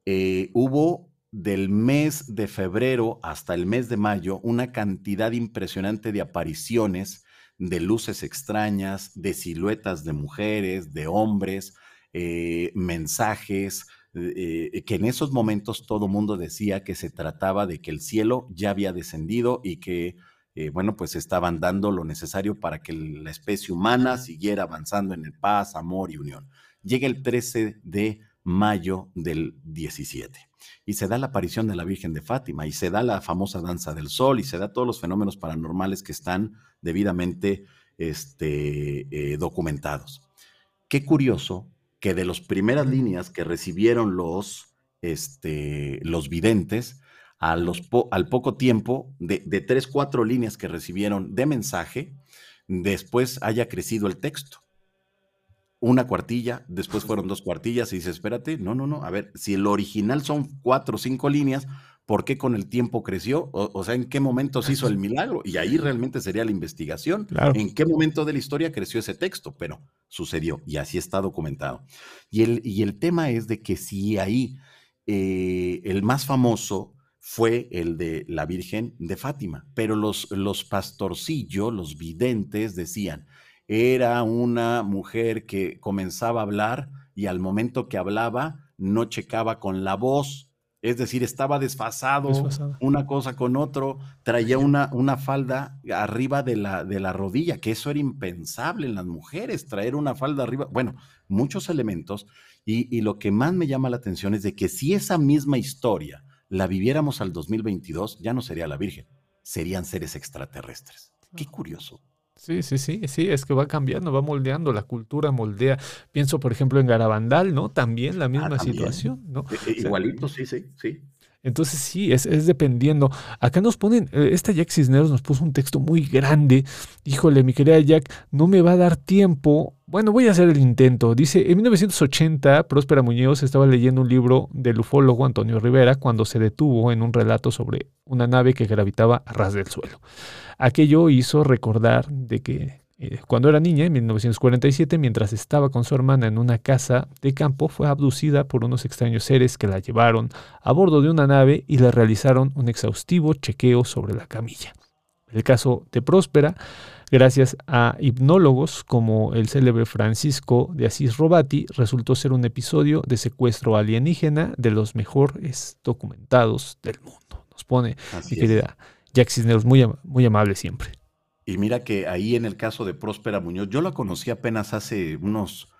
Eh, hubo del mes de febrero hasta el mes de mayo una cantidad impresionante de apariciones de luces extrañas, de siluetas de mujeres, de hombres, eh, mensajes, eh, que en esos momentos todo mundo decía que se trataba de que el cielo ya había descendido y que, eh, bueno, pues estaban dando lo necesario para que la especie humana siguiera avanzando en el paz, amor y unión. Llega el 13 de mayo del 17 y se da la aparición de la Virgen de Fátima y se da la famosa danza del sol y se da todos los fenómenos paranormales que están debidamente este, documentados. Qué curioso que de las primeras líneas que recibieron los, este, los videntes, a los al poco tiempo, de, de tres, cuatro líneas que recibieron de mensaje, después haya crecido el texto. Una cuartilla, después fueron dos cuartillas y dice, espérate, no, no, no, a ver, si el original son cuatro o cinco líneas, por qué con el tiempo creció, o, sea, en qué momento se hizo el milagro, y ahí realmente sería la investigación, en qué momento de la historia creció ese texto, pero sucedió y así está documentado. Y el, y el tema es de que si ahí eh, el más famoso fue el de la Virgen de Fátima, pero los, los pastorcillos, los videntes decían, era una mujer que comenzaba a hablar y al momento que hablaba no checaba con la voz, es decir, estaba desfasado, una cosa con otro, traía una, una falda arriba de la, de la rodilla, que eso era impensable en las mujeres, traer una falda arriba, bueno, muchos elementos. Y, y lo que más me llama la atención es de que si esa misma historia la viviéramos al 2022, ya no sería la Virgen, serían seres extraterrestres. Qué curioso. Sí, sí, sí, sí, es que va cambiando, va moldeando, la cultura moldea. Pienso, por ejemplo, en Garabandal, ¿no? También la misma Ah, también. situación, ¿no? O sea, Igualito, sí, sí, sí. Entonces sí, es, es dependiendo. Acá nos ponen, eh, esta Jack Cisneros nos puso un texto muy grande. Híjole, mi querida Jack, no me va a dar tiempo. Bueno, voy a hacer el intento. Dice, en 1980, Próspera Muñoz estaba leyendo un libro del ufólogo Antonio Rivera cuando se detuvo en un relato sobre una nave que gravitaba a ras del suelo. Aquello hizo recordar de que cuando era niña, en 1947, mientras estaba con su hermana en una casa de campo, fue abducida por unos extraños seres que la llevaron a bordo de una nave y le realizaron un exhaustivo chequeo sobre la camilla. El caso de Próspera, gracias a hipnólogos como el célebre Francisco de Asís Robati, resultó ser un episodio de secuestro alienígena de los mejores documentados del mundo. Nos pone Así mi es. querida Jack Cisneros, muy, am- muy amable siempre. Y mira que ahí en el caso de Próspera Muñoz, yo la conocí apenas hace unos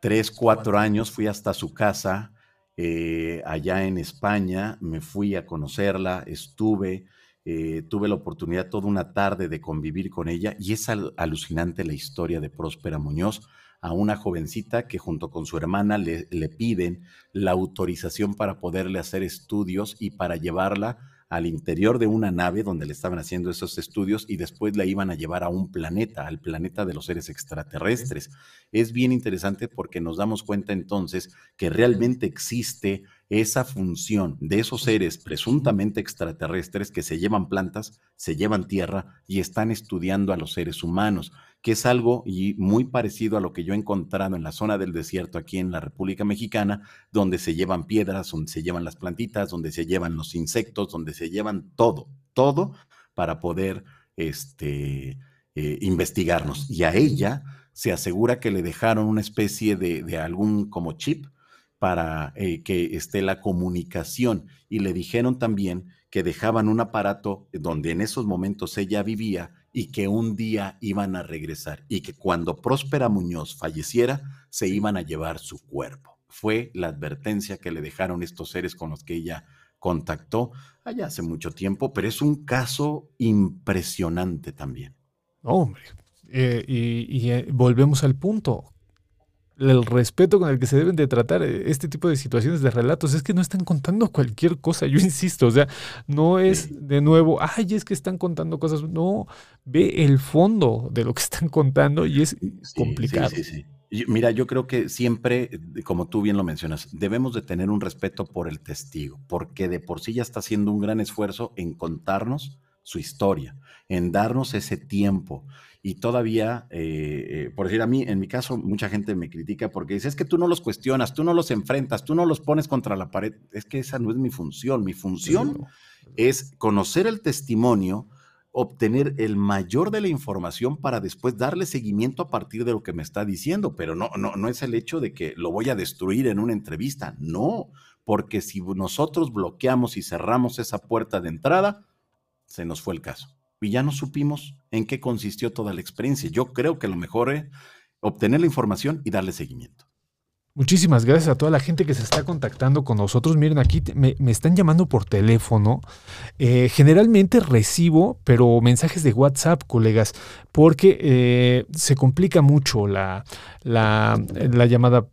3, 4 años, fui hasta su casa eh, allá en España, me fui a conocerla, estuve, eh, tuve la oportunidad toda una tarde de convivir con ella y es al- alucinante la historia de Próspera Muñoz, a una jovencita que junto con su hermana le, le piden la autorización para poderle hacer estudios y para llevarla al interior de una nave donde le estaban haciendo esos estudios y después la iban a llevar a un planeta, al planeta de los seres extraterrestres. Es bien interesante porque nos damos cuenta entonces que realmente existe esa función de esos seres presuntamente extraterrestres que se llevan plantas, se llevan tierra y están estudiando a los seres humanos, que es algo y muy parecido a lo que yo he encontrado en la zona del desierto aquí en la República Mexicana, donde se llevan piedras, donde se llevan las plantitas, donde se llevan los insectos, donde se llevan todo, todo para poder este, eh, investigarnos. Y a ella se asegura que le dejaron una especie de, de algún como chip para eh, que esté la comunicación y le dijeron también que dejaban un aparato donde en esos momentos ella vivía y que un día iban a regresar y que cuando Próspera Muñoz falleciera se iban a llevar su cuerpo. Fue la advertencia que le dejaron estos seres con los que ella contactó allá hace mucho tiempo, pero es un caso impresionante también. Hombre. Eh, y y, eh, volvemos al punto. El respeto con el que se deben de tratar eh, este tipo de situaciones de relatos es que no están contando cualquier cosa, yo (laughs) insisto, o sea, no es de nuevo, ay, es que están contando cosas, no, ve el fondo de lo que están contando y es complicado. Sí, sí, sí. Mira, yo creo que siempre, eh, como tú bien lo mencionas, debemos de tener un respeto por el testigo, porque de por sí ya está haciendo un gran esfuerzo en contarnos su historia, en darnos ese tiempo. Y todavía, eh, eh, por decir a mí, en mi caso, mucha gente me critica porque dice, es que tú no los cuestionas, tú no los enfrentas, tú no los pones contra la pared. Es que esa no es mi función. Mi función es conocer el testimonio, obtener el mayor de la información para después darle seguimiento a partir de lo que me está diciendo, pero no, no, no es el hecho de que lo voy a destruir en una entrevista, no, porque si nosotros bloqueamos y cerramos esa puerta de entrada, se nos fue el caso. Y ya no supimos en qué consistió toda la experiencia. Yo creo que lo mejor es obtener la información y darle seguimiento. Muchísimas gracias a toda la gente que se está contactando con nosotros. Miren, aquí me, me están llamando por teléfono. Eh, generalmente recibo, pero mensajes de WhatsApp, colegas, porque eh, se complica mucho la, la, la llamada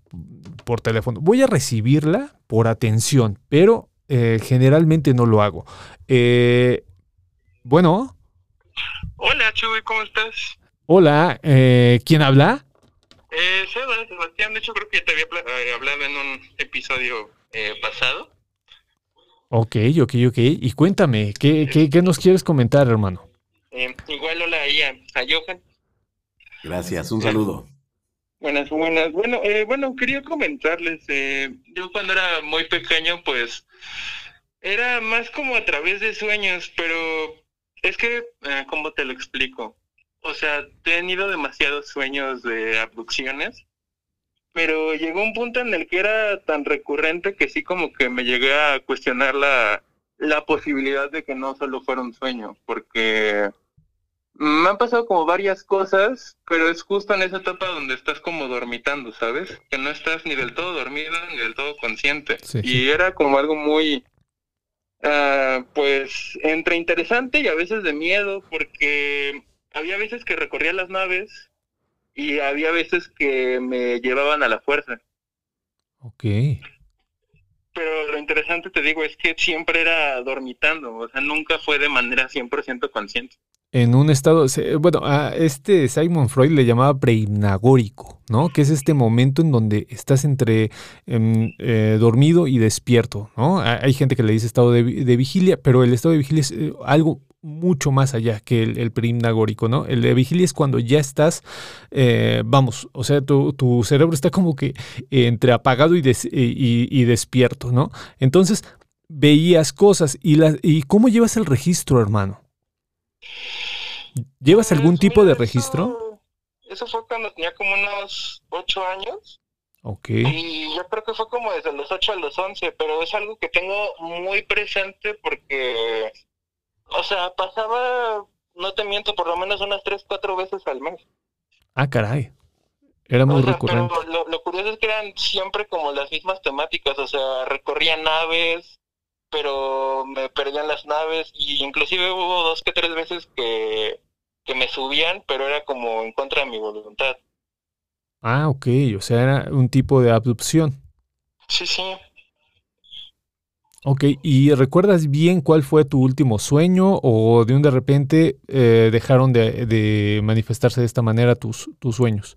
por teléfono. Voy a recibirla por atención, pero eh, generalmente no lo hago. Bueno, Hola, Chuy, ¿cómo estás? hola, eh, ¿quién habla? Eh, Seba, Sebastián, de hecho creo que ya te había eh, hablado en un episodio eh, pasado. Ok, ok, ok. Y cuéntame, ¿qué, qué, qué nos quieres comentar, hermano? Eh, igual hola ahí a, a Johan. Gracias, un saludo. Buenas, buenas. Bueno, eh, bueno, quería comentarles, eh, yo cuando era muy pequeño, pues, era más como a través de sueños, pero es que, eh, ¿cómo te lo explico? O sea, he tenido demasiados sueños de abducciones, pero llegó un punto en el que era tan recurrente que sí como que me llegué a cuestionar la, la posibilidad de que no solo fuera un sueño, porque me han pasado como varias cosas, pero es justo en esa etapa donde estás como dormitando, ¿sabes? Que no estás ni del todo dormido ni del todo consciente. Sí, y era como algo muy, ah, pues, entre interesante y a veces de miedo, porque había veces que recorría las naves y había veces que me llevaban a la fuerza. Ok. Pero lo interesante, te digo, es que siempre era dormitando, o sea, nunca fue de manera 100% consciente. En un estado, bueno, a este Simon Freud le llamaba prehipnagórico, ¿no? Que es este momento en donde estás entre em, eh, dormido y despierto, ¿no? Ha- Hay gente que le dice estado de, vi- de vigilia, pero el estado de vigilia es eh, algo mucho más allá que el, el ¿no? El de vigilia es cuando ya estás, eh, vamos, o sea, tu, cerebro está como que entre apagado y, des- y- y despierto, ¿no? Entonces, veías cosas y, las y ¿cómo llevas el registro, hermano? ¿Llevas algún Pues, tipo de registro? Eso, eso fue cuando tenía como unos ocho años Ok. y yo creo que fue como desde los ocho a los once, pero es algo que tengo muy presente porque, o sea, pasaba, no te miento, por lo menos unas tres, cuatro veces al mes. Ah, caray. Era muy O sea, recurrente. pero lo, lo curioso es que eran siempre como las mismas temáticas, o sea, recorría naves, pero me perdían las naves y inclusive hubo dos que tres veces que, que me subían, pero era como en contra de mi voluntad. Ah, ok. O sea, era un tipo de abducción. Sí, sí. Ok. ¿Y recuerdas bien cuál fue tu último sueño o de un de repente eh, dejaron de, de manifestarse de esta manera tus, tus sueños?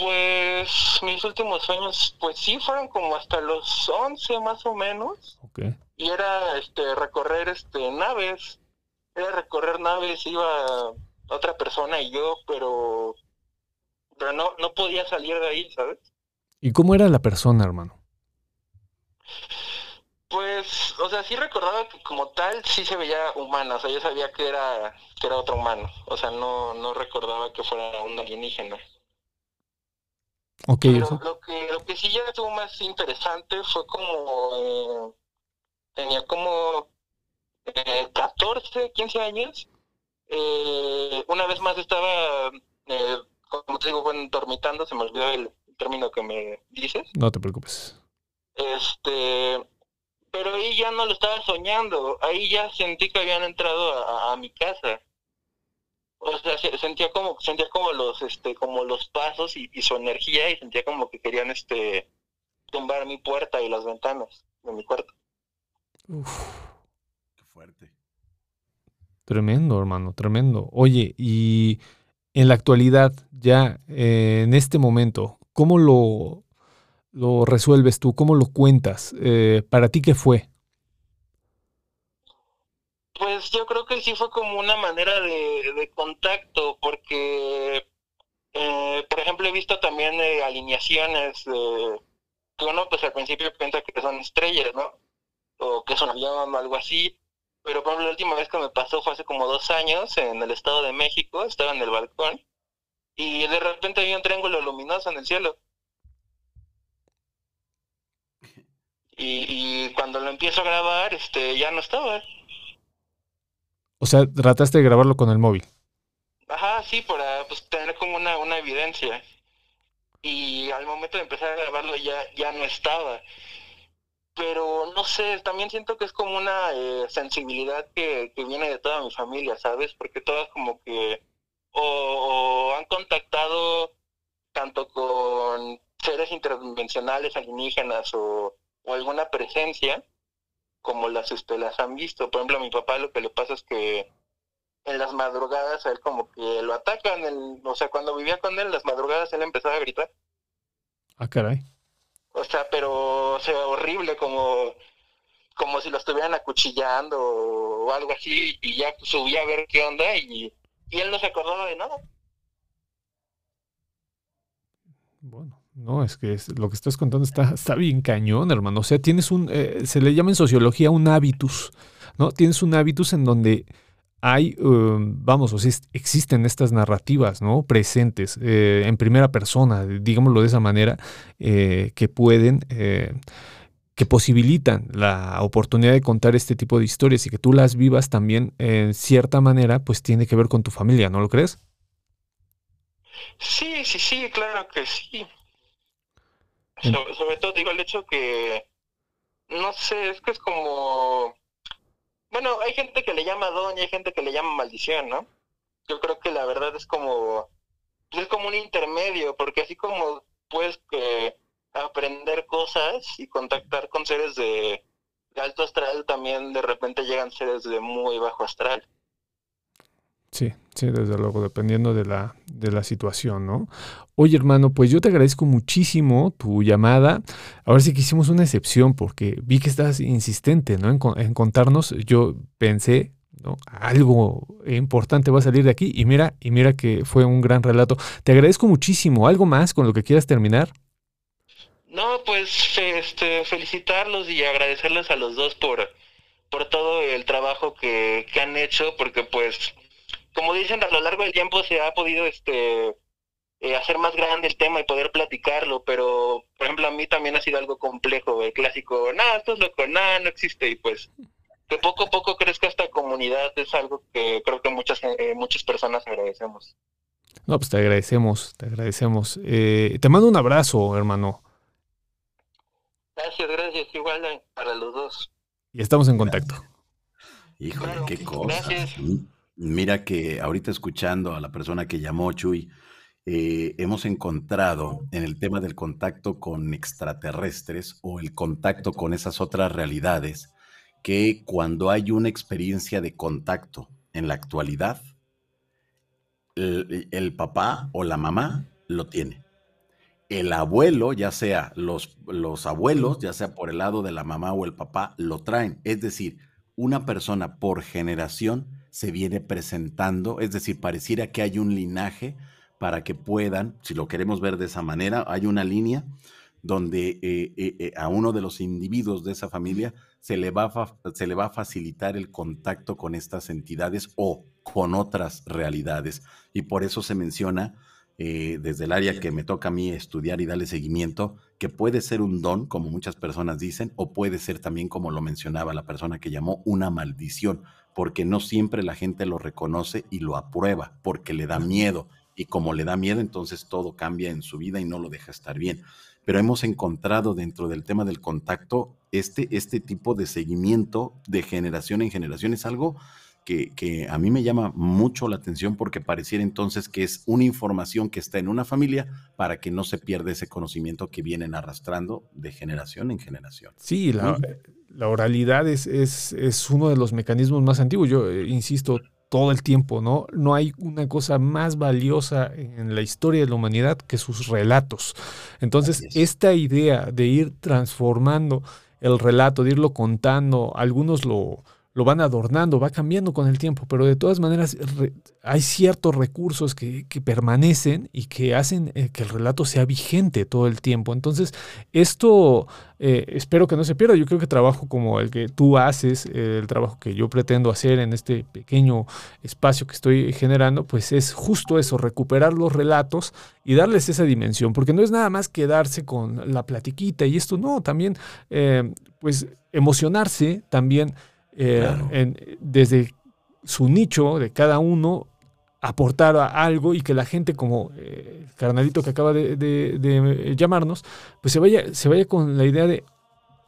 Pues mis últimos sueños, pues sí, fueron como hasta los 11 más o menos. Y era este recorrer este naves. Era recorrer naves, iba otra persona y yo, pero, pero no, no podía salir de ahí, ¿sabes? ¿Y cómo era la persona, hermano? Pues, o sea, sí recordaba que como tal sí se veía humana, o sea, yo sabía que era, que era otro humano, o sea, no, no recordaba que fuera un alienígena. Ok. Pero lo que, lo que sí ya estuvo más interesante fue como, eh, tenía como eh, 14, 15 años, eh, una vez más estaba, eh, como te digo, bueno, dormitando, se me olvidó el término que me dices. no te preocupes. Este, pero ahí ya no lo estaba soñando, ahí ya sentí que habían entrado a, a mi casa. O sea, se- sentía como, sentía como los, este, como los pasos y, y su energía y sentía como que querían, este, tumbar mi puerta y las ventanas de mi cuarto. Uf, Qué fuerte. tremendo, hermano, tremendo. Oye, y en la actualidad, ya eh, en este momento, ¿cómo lo, lo resuelves tú? ¿Cómo lo cuentas? Eh, ¿Para ti qué fue? Pues yo creo que sí fue como una manera de, de contacto, porque, eh, por ejemplo, he visto también eh, alineaciones de, que uno pues al principio piensa que son estrellas, ¿no? O que es un avión o algo así. Pero por ejemplo, la última vez que me pasó fue hace como dos años en el Estado de México, estaba en el balcón y de repente vi un triángulo luminoso en el cielo. (laughs) Y, y cuando lo empiezo a grabar, este, ya no estaba. O sea, trataste de grabarlo con el móvil. Ajá, sí, para pues, tener como una, una evidencia. Y al momento de empezar a grabarlo ya, ya no estaba. Pero no sé, también siento que es como una eh, sensibilidad que, que viene de toda mi familia, ¿sabes? Porque todas como que o, o han contactado tanto con seres interdimensionales alienígenas o, o alguna presencia como las este, las han visto. Por ejemplo, a mi papá lo que le pasa es que en las madrugadas a él como que lo atacan, el- o sea, cuando vivía con él, en las madrugadas él empezaba a gritar. Ah, caray. O sea, pero, o sea, horrible, como, como si lo estuvieran acuchillando o algo así, y ya subí a ver qué onda y, y él no se acordaba de nada. Bueno, no, es que es- lo que estás contando está, está bien cañón, hermano. O sea, tienes un, eh, se le llama en sociología un hábitus, ¿no? Tienes un hábitus en donde hay, um, vamos, o sea, existen estas narrativas, ¿no? Presentes eh, en primera persona, digámoslo de esa manera, eh, que pueden, que posibilitan la oportunidad de contar este tipo de historias y que tú las vivas también en cierta manera, pues tiene que ver con tu familia, ¿no lo crees? Sí, sí, sí, claro que sí. Sobre, todo digo el hecho que, no sé, es que es como, bueno, hay gente que le llama don y hay gente que le llama maldición, ¿no? Yo creo que la verdad es como, es como un intermedio, porque así como puedes que aprender cosas y contactar con seres de alto astral, también de repente llegan seres de muy bajo astral. Sí, sí, desde luego, dependiendo de la, de la situación, ¿no? Oye, hermano, pues yo te agradezco muchísimo tu llamada. Ahora sí que hicimos una excepción porque vi que estás insistente, ¿no? En, en contarnos. Yo pensé, ¿no? Algo importante va a salir de aquí y mira, y mira que fue un gran relato. Te agradezco muchísimo. ¿Algo más con lo que quieras terminar? No, pues este, felicitarlos y agradecerles a los dos por, por todo el trabajo que, que han hecho, porque pues, como dicen, a lo largo del tiempo se ha podido este eh, hacer más grande el tema y poder platicarlo, pero por ejemplo a mí también ha sido algo complejo, el clásico, nada, esto es loco, nada, no existe, y pues que poco a poco crezca esta comunidad es algo que creo que muchas, eh, muchas personas agradecemos. No, pues te agradecemos, te agradecemos. Eh, te mando un abrazo, hermano, Gracias, gracias, igual eh, para los dos. y estamos en contacto. Híjole, Claro, qué cosa. gracias. Mira que ahorita escuchando a la persona que llamó Chuy, eh, hemos encontrado en el tema del contacto con extraterrestres o el contacto con esas otras realidades, que cuando hay una experiencia de contacto en la actualidad, el, el papá o la mamá lo tiene. El abuelo, ya sea los, los abuelos, ya sea por el lado de la mamá o el papá, lo traen. Es decir, una persona por generación se viene presentando, es decir, pareciera que hay un linaje para que puedan, si lo queremos ver de esa manera, hay una línea donde eh, eh, eh, a uno de los individuos de esa familia se le, va a se le va a facilitar el contacto con estas entidades o con otras realidades. Y por eso se menciona desde el área que me toca a mí estudiar y darle seguimiento, que puede ser un don, como muchas personas dicen, o puede ser también, como lo mencionaba la persona que llamó, una maldición, porque no siempre la gente lo reconoce y lo aprueba, porque le da miedo. Y como le da miedo, entonces todo cambia en su vida y no lo deja estar bien. Pero hemos encontrado dentro del tema del contacto este, este tipo de seguimiento de generación en generación. Es algo que, que a mí me llama mucho la atención porque pareciera entonces que es una información que está en una familia para que no se pierda ese conocimiento que vienen arrastrando de generación en generación. Sí, la. La oralidad es, es, es uno de los mecanismos más antiguos. Yo eh, insisto todo el tiempo, ¿no? No hay una cosa más valiosa en la historia de la humanidad que sus relatos. Entonces, es. esta idea de ir transformando el relato, de irlo contando, algunos lo, lo van adornando, va cambiando con el tiempo, pero de todas maneras hay ciertos recursos que, permanecen y que hacen eh, que el relato sea vigente todo el tiempo. Entonces, esto eh, espero que no se pierda. Yo creo que trabajo como el que tú haces, eh, el trabajo que yo pretendo hacer en este pequeño espacio que estoy generando, pues es justo eso, recuperar los relatos y darles esa dimensión, porque no es nada más quedarse con la platiquita y esto, no, también pues emocionarse, también eh, Claro. en- desde su nicho de cada uno aportar a algo y que la gente como eh, el carnalito que acaba de, de- de llamarnos, pues se vaya, se vaya con la idea de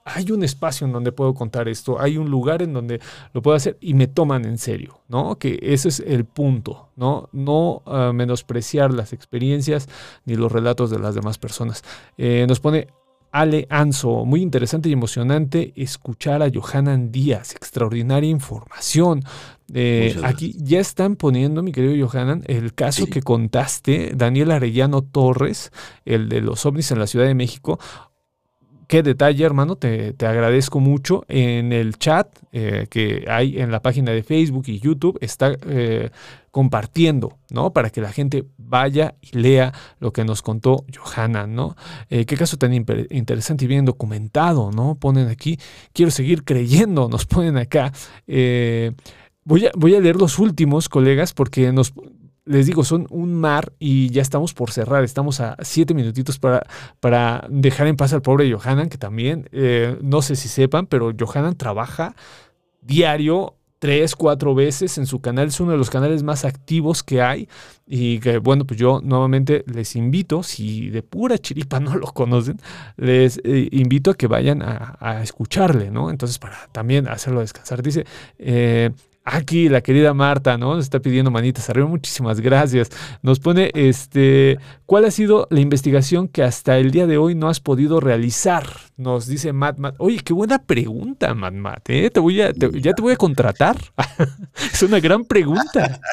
hay un espacio en donde puedo contar esto, hay un lugar en donde lo puedo hacer y me toman en serio, ¿no? Que ese es el punto, ¿no? No ah, menospreciar las experiencias ni los relatos de las demás personas. Eh, nos pone Ale Anso, muy interesante y emocionante escuchar a Johanan Díaz, extraordinaria información. Eh, aquí ya están poniendo, mi querido Johanan, el caso Sí. que contaste, Daniel Arellano Torres, el de los ovnis en la Ciudad de México. Qué detalle, hermano, te, te agradezco mucho. En el chat eh, que hay en la página de Facebook y YouTube está eh, compartiendo, ¿no? Para que la gente vaya y lea lo que nos contó Johanna, ¿no? Eh, qué caso tan interesante y bien documentado, ¿no? Ponen aquí, quiero seguir creyendo, (laughs) nos ponen acá. Voy, a, voy a leer los últimos, colegas, porque nos les digo, son un mar y ya estamos por cerrar. Estamos a siete minutitos para, para dejar en paz al pobre Johanan, que también, eh, no sé si sepan, pero Johanan trabaja diario tres, cuatro veces en su canal. Es uno de los canales más activos que hay. Y que, bueno, pues yo nuevamente les invito, si de pura chiripa (laughs) no lo conocen, les eh, invito a que vayan a, escucharle, ¿no? Entonces, para también hacerlo descansar. Dice, eh, Aquí la querida Marta, ¿no? Nos está pidiendo manitas arriba. Muchísimas gracias. Nos pone, este, ¿cuál ha sido la investigación que hasta el día de hoy no has podido realizar? Nos dice Matt Matt. Oye, qué buena pregunta, Matt Matt. ¿eh? Te voy a, ya te voy a contratar. (laughs) es una gran pregunta. (laughs)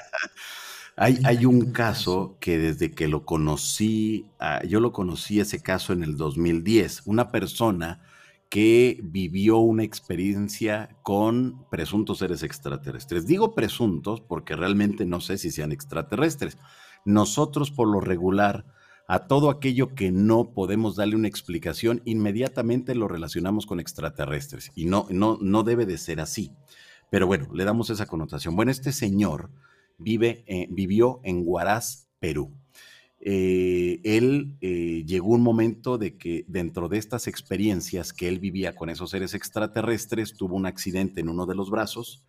Hay, hay, un caso que desde que lo conocí, ah, yo lo conocí ese caso en el 2010. Una persona que vivió una experiencia con presuntos seres extraterrestres. Digo presuntos porque realmente no sé si sean extraterrestres. Nosotros por lo regular, a todo aquello que no podemos darle una explicación, inmediatamente lo relacionamos con extraterrestres. Y no, no, no debe de ser así. Pero bueno, le damos esa connotación. Bueno, este señor vive, eh, vivió en Huaraz, Perú. Eh, él eh, llegó un momento de que dentro de estas experiencias que él vivía con esos seres extraterrestres, tuvo un accidente en uno de los brazos,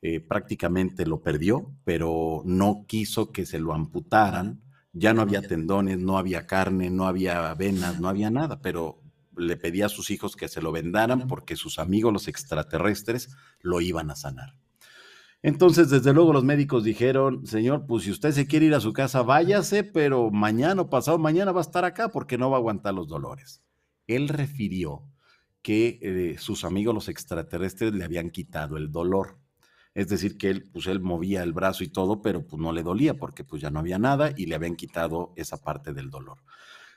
eh, prácticamente lo perdió, pero no quiso que se lo amputaran, ya no había tendones, no había carne, no había venas, no había nada, pero le pedía a sus hijos que se lo vendaran porque sus amigos los extraterrestres lo iban a sanar. Entonces, desde luego los médicos dijeron, señor, pues si usted se quiere ir a su casa, váyase, pero mañana o pasado mañana va a estar acá porque no va a aguantar los dolores. Él refirió que eh, sus amigos los extraterrestres le habían quitado el dolor. Es decir, que él, pues él movía el brazo y todo, pero pues no le dolía porque pues ya no había nada y le habían quitado esa parte del dolor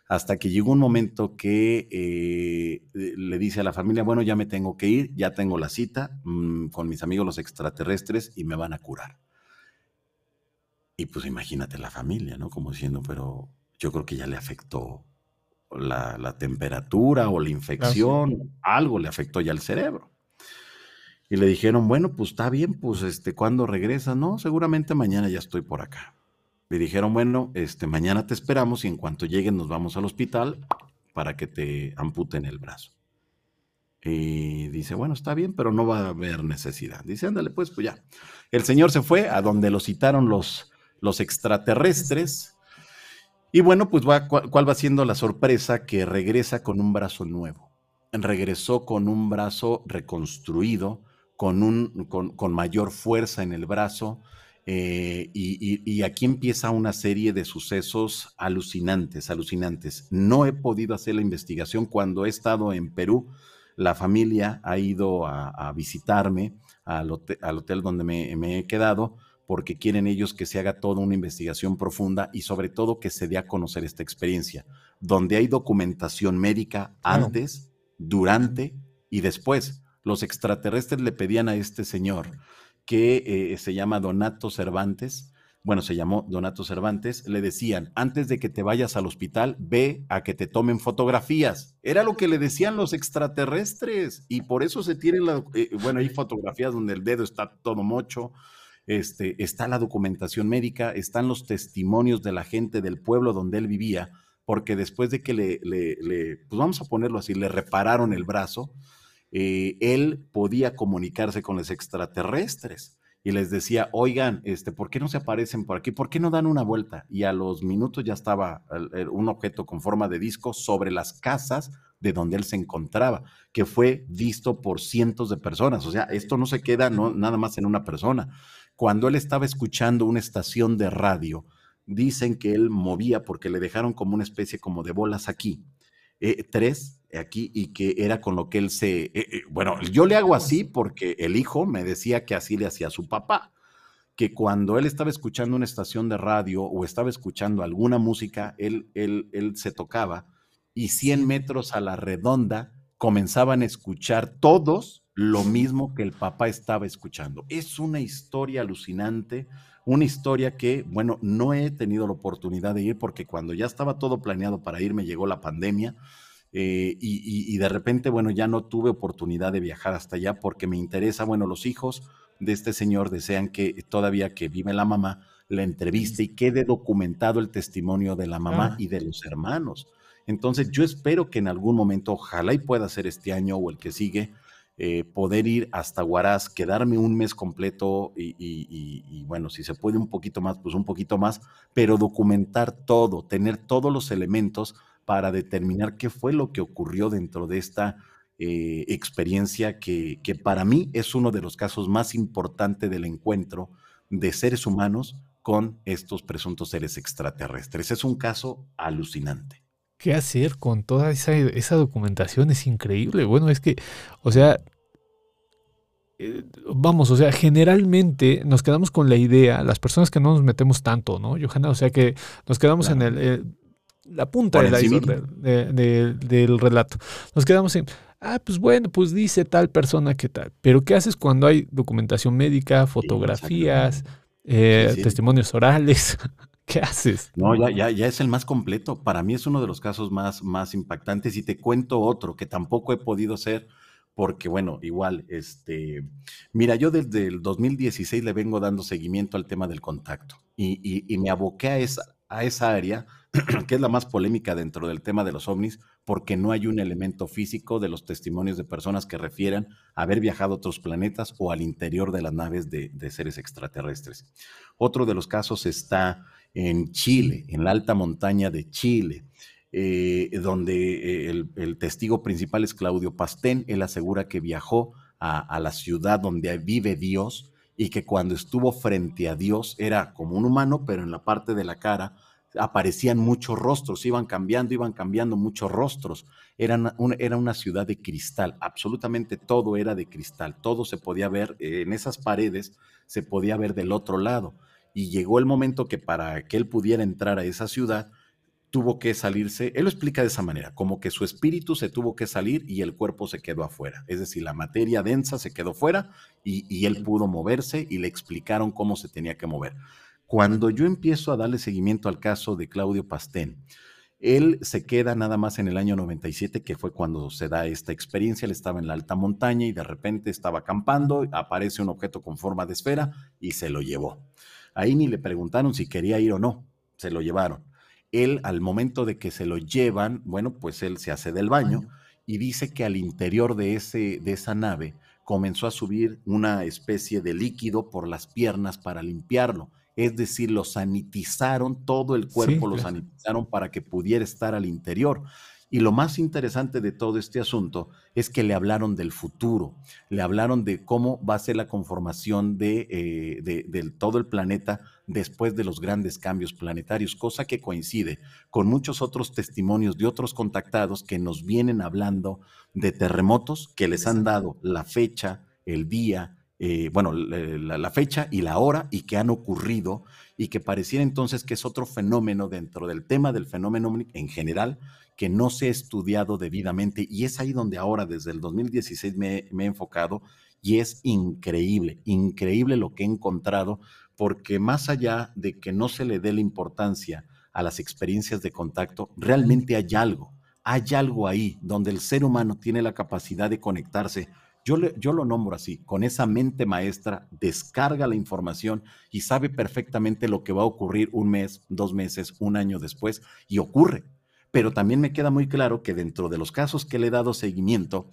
hasta que llegó un momento que eh, le dice a la familia, bueno, ya me tengo que ir, ya tengo la cita mm, con mis amigos los extraterrestres y me van a curar. Y pues imagínate la familia, ¿no? Como diciendo, pero yo creo que ya le afectó la, temperatura o la infección, algo le afectó ya el cerebro. Y le dijeron, bueno, pues está bien, pues este, ¿cuándo regresa? No, seguramente mañana ya estoy por acá. Le dijeron, bueno, este, mañana te esperamos y en cuanto lleguen nos vamos al hospital para que te amputen el brazo. Y dice, bueno, está bien, pero no va a haber necesidad. Dice, ándale, pues, pues ya. El señor se fue a donde lo citaron los, los extraterrestres. Y bueno, pues ¿cuál va siendo la sorpresa? Que regresa con un brazo nuevo. Regresó con un brazo reconstruido, con, un, con, con mayor fuerza en el brazo, eh, y, aquí empieza una serie de sucesos alucinantes, alucinantes. No he podido hacer la investigación cuando he estado en Perú. La familia ha ido a, visitarme al hotel, donde me, he quedado porque quieren ellos que se haga toda una investigación profunda y sobre todo que se dé a conocer esta experiencia, donde hay documentación médica antes, durante y después. Los extraterrestres le pedían a este señor que eh, se llama Donato Cervantes, bueno, se llamó Donato Cervantes, le decían, antes de que te vayas al hospital, ve a que te tomen fotografías. Era lo que le decían los extraterrestres y por eso se tienen, la, eh, bueno, hay fotografías donde el dedo está todo mocho, este, está la documentación médica, están los testimonios de la gente del pueblo donde él vivía, porque después de que le, le pues vamos a ponerlo así, le repararon el brazo, eh, él podía comunicarse con los extraterrestres y les decía, oigan, este, ¿por qué no se aparecen por aquí? ¿Por qué no dan una vuelta? Y a los minutos ya estaba un objeto con forma de disco sobre las casas de donde él se encontraba, que fue visto por cientos de personas. O sea, esto no se queda nada más en una persona. Cuando él estaba escuchando una estación de radio, dicen que él movía porque le dejaron como una especie como de bolas aquí. Eh, tres aquí y que era con lo que él se... Eh, eh, bueno, yo le hago así porque el hijo me decía que así le hacía a su papá, que cuando él estaba escuchando una estación de radio o estaba escuchando alguna música, él, él, él se tocaba y 100 metros a la redonda comenzaban a escuchar todos lo mismo que el papá estaba escuchando. Es una historia alucinante, una historia que, bueno, no he tenido la oportunidad de ir porque cuando ya estaba todo planeado para ir me llegó la pandemia eh, y, de repente, bueno, ya no tuve oportunidad de viajar hasta allá porque me interesa, bueno, los hijos de este señor desean que todavía que vive la mamá, la entreviste y quede documentado el testimonio de la mamá Ah. y de los hermanos. Entonces yo espero que en algún momento, ojalá y pueda ser este año o el que sigue, eh, poder ir hasta Huaraz, quedarme un mes completo y, y- y- bueno, si se puede un poquito más, pues un poquito más, pero documentar todo, tener todos los elementos para determinar qué fue lo que ocurrió dentro de esta eh, experiencia que, que para mí es uno de los casos más importantes del encuentro de seres humanos con estos presuntos seres extraterrestres. Es un caso alucinante. ¿Qué hacer con toda esa, esa documentación? Es increíble. Bueno, es que, o sea, eh, vamos, o sea, generalmente nos quedamos con la idea, las personas que no nos metemos tanto, ¿no, Johanna? O sea, que nos quedamos en el, eh, la punta del iceberg encimita. de- de- de- del relato. Nos quedamos en, ah, pues bueno, pues dice tal persona que tal. Pero ¿qué haces cuando hay documentación médica, fotografías, eh, Sí, sí. testimonios orales? (laughs) (laughs) ¿Qué haces? No, ya, ya, ya es el más completo. Para mí es uno de los casos más, más impactantes y te cuento otro que tampoco he podido hacer porque, bueno, igual, este, mira, yo desde el 2016 le vengo dando seguimiento al tema del contacto y, y- y me aboqué a esa, a esa área, (clears throat) que es la más polémica dentro del tema de los ovnis, porque no hay un elemento físico de los testimonios de personas que refieran haber viajado a otros planetas o al interior de las naves de, de seres extraterrestres. Otro de los casos está en Chile, en la alta montaña de Chile, eh, donde el, testigo principal es Claudio Pastén. Él asegura que viajó a, la ciudad donde vive Dios y que cuando estuvo frente a Dios era como un humano, pero en la parte de la cara aparecían muchos rostros, iban cambiando, iban cambiando muchos rostros. Era una ciudad de cristal, absolutamente todo era de cristal, todo se podía ver eh, en esas paredes, se podía ver del otro lado. Y llegó el momento que para que él pudiera entrar a esa ciudad, tuvo que salirse, él lo explica de esa manera, como que su espíritu se tuvo que salir y el cuerpo se quedó afuera. Es decir, la materia densa se quedó fuera y, él pudo moverse y le explicaron cómo se tenía que mover. Cuando yo empiezo a darle seguimiento al caso de Claudio Pastén, él se queda nada más en el año 97, que fue cuando se da esta experiencia. Él estaba en la alta montaña y de repente estaba acampando, aparece un objeto con forma de esfera y se lo llevó. Ahí ni le preguntaron si quería ir o no, se lo llevaron. Él, al momento de que se lo llevan, bueno, pues él se hace del baño y dice que al interior de, ese, de esa nave comenzó a subir una especie de líquido por las piernas para limpiarlo. Es decir, lo sanitizaron, todo el cuerpo Sí, lo claro. sanitizaron para que pudiera estar al interior. Y lo más interesante de todo este asunto es que le hablaron del futuro, le hablaron de cómo va a ser la conformación de, eh, de- todo el planeta después de los grandes cambios planetarios, cosa que coincide con muchos otros testimonios de otros contactados que nos vienen hablando de terremotos que les han dado la fecha, el día, eh, bueno, le- la, fecha y la hora y que han ocurrido y que pareciera entonces que es otro fenómeno dentro del tema del fenómeno en general que no se ha estudiado debidamente y es ahí donde ahora desde el 2016 me, me he enfocado y es increíble, increíble lo que he encontrado porque más allá de que no se le dé la importancia a las experiencias de contacto, realmente hay algo, hay algo ahí donde el ser humano tiene la capacidad de conectarse. Yo, lo nombro así, con esa mente maestra, descarga la información y sabe perfectamente lo que va a ocurrir un mes, dos meses, un año después, y ocurre. Pero también me queda muy claro que dentro de los casos que le he dado seguimiento,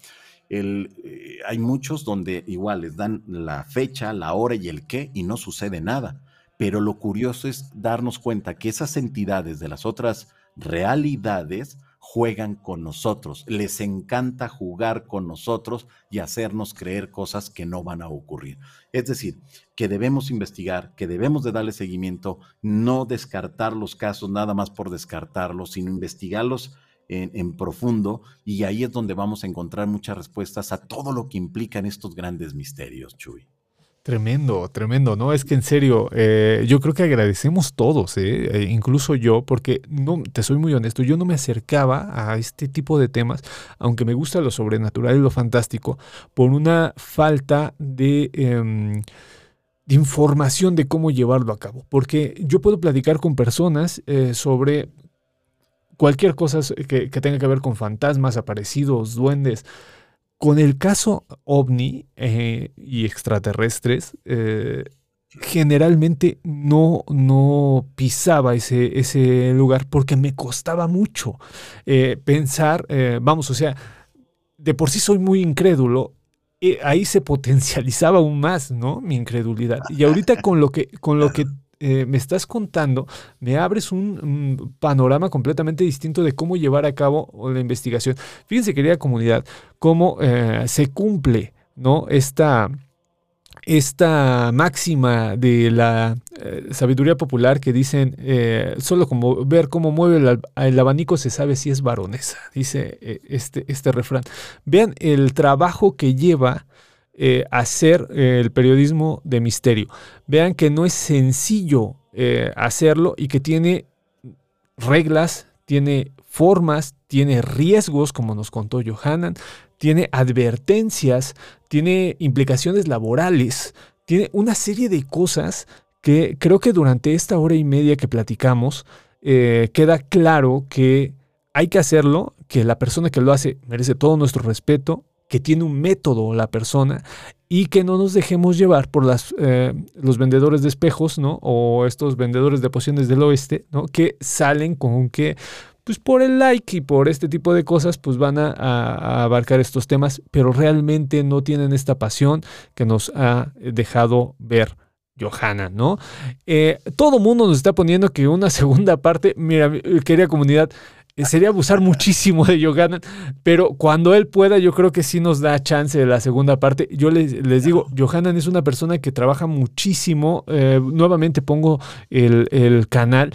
eh, hay muchos donde igual les dan la fecha, la hora y el qué y no sucede nada. Pero lo curioso es darnos cuenta que esas entidades de las otras realidades juegan con nosotros, les encanta jugar con nosotros y hacernos creer cosas que no van a ocurrir. Es decir, que debemos investigar, que debemos de darle seguimiento, no descartar los casos nada más por descartarlos, sino investigarlos en, en profundo y ahí es donde vamos a encontrar muchas respuestas a todo lo que implican estos grandes misterios, Chuy. Tremendo, tremendo, ¿no? Es que en serio, eh, yo creo que agradecemos todos, ¿eh? Eh, incluso yo, porque no, te soy muy honesto, yo no me acercaba a este tipo de temas, aunque me gusta lo sobrenatural y lo fantástico, por una falta de, em, información de cómo llevarlo a cabo. Porque yo puedo platicar con personas sobre cualquier cosa que, que tenga que ver con fantasmas, aparecidos, duendes, con el caso ovni eh, y extraterrestres, eh, generalmente no, no pisaba ese, ese lugar porque me costaba mucho eh, pensar, vamos, o sea, de por sí soy muy incrédulo. ahí se (laughs) potencializaba aún más, ¿no? Mi incredulidad. Y ahorita con lo que, con lo que eh, me estás contando, me abres un, panorama completamente distinto de cómo llevar a cabo la investigación. Fíjense, querida comunidad, cómo eh, se cumple, ¿no? Esta, esta máxima de la eh, sabiduría popular que dicen, solo como ver cómo mueve el, ab- el abanico se sabe si es varonesa, dice este, este refrán. Vean el trabajo que lleva eh, hacer eh, el periodismo de misterio. Vean que no es sencillo eh, hacerlo y que tiene reglas, tiene formas, tiene riesgos, como nos contó Johanan, tiene advertencias, tiene implicaciones laborales, tiene una serie de cosas que creo que durante esta hora y media que platicamos queda claro que hay que hacerlo, que la persona que lo hace merece todo nuestro respeto, que tiene un método la persona y que no nos dejemos llevar por las, eh, los vendedores de espejos, ¿no? O estos vendedores de pociones del oeste, ¿no? Que salen con que, pues por el like y por este tipo de cosas, pues van a, abarcar estos temas, pero realmente no tienen esta pasión que nos ha dejado ver. Johanna, ¿no? Eh, todo mundo nos está poniendo que una (laughs) segunda parte, mira, mi- querida comunidad, sería abusar muchísimo de Johanna, pero cuando él pueda, yo creo que sí nos da chance de la segunda parte. Yo les, les digo, Johanan es una persona que trabaja muchísimo. eh, nuevamente pongo el, el canal.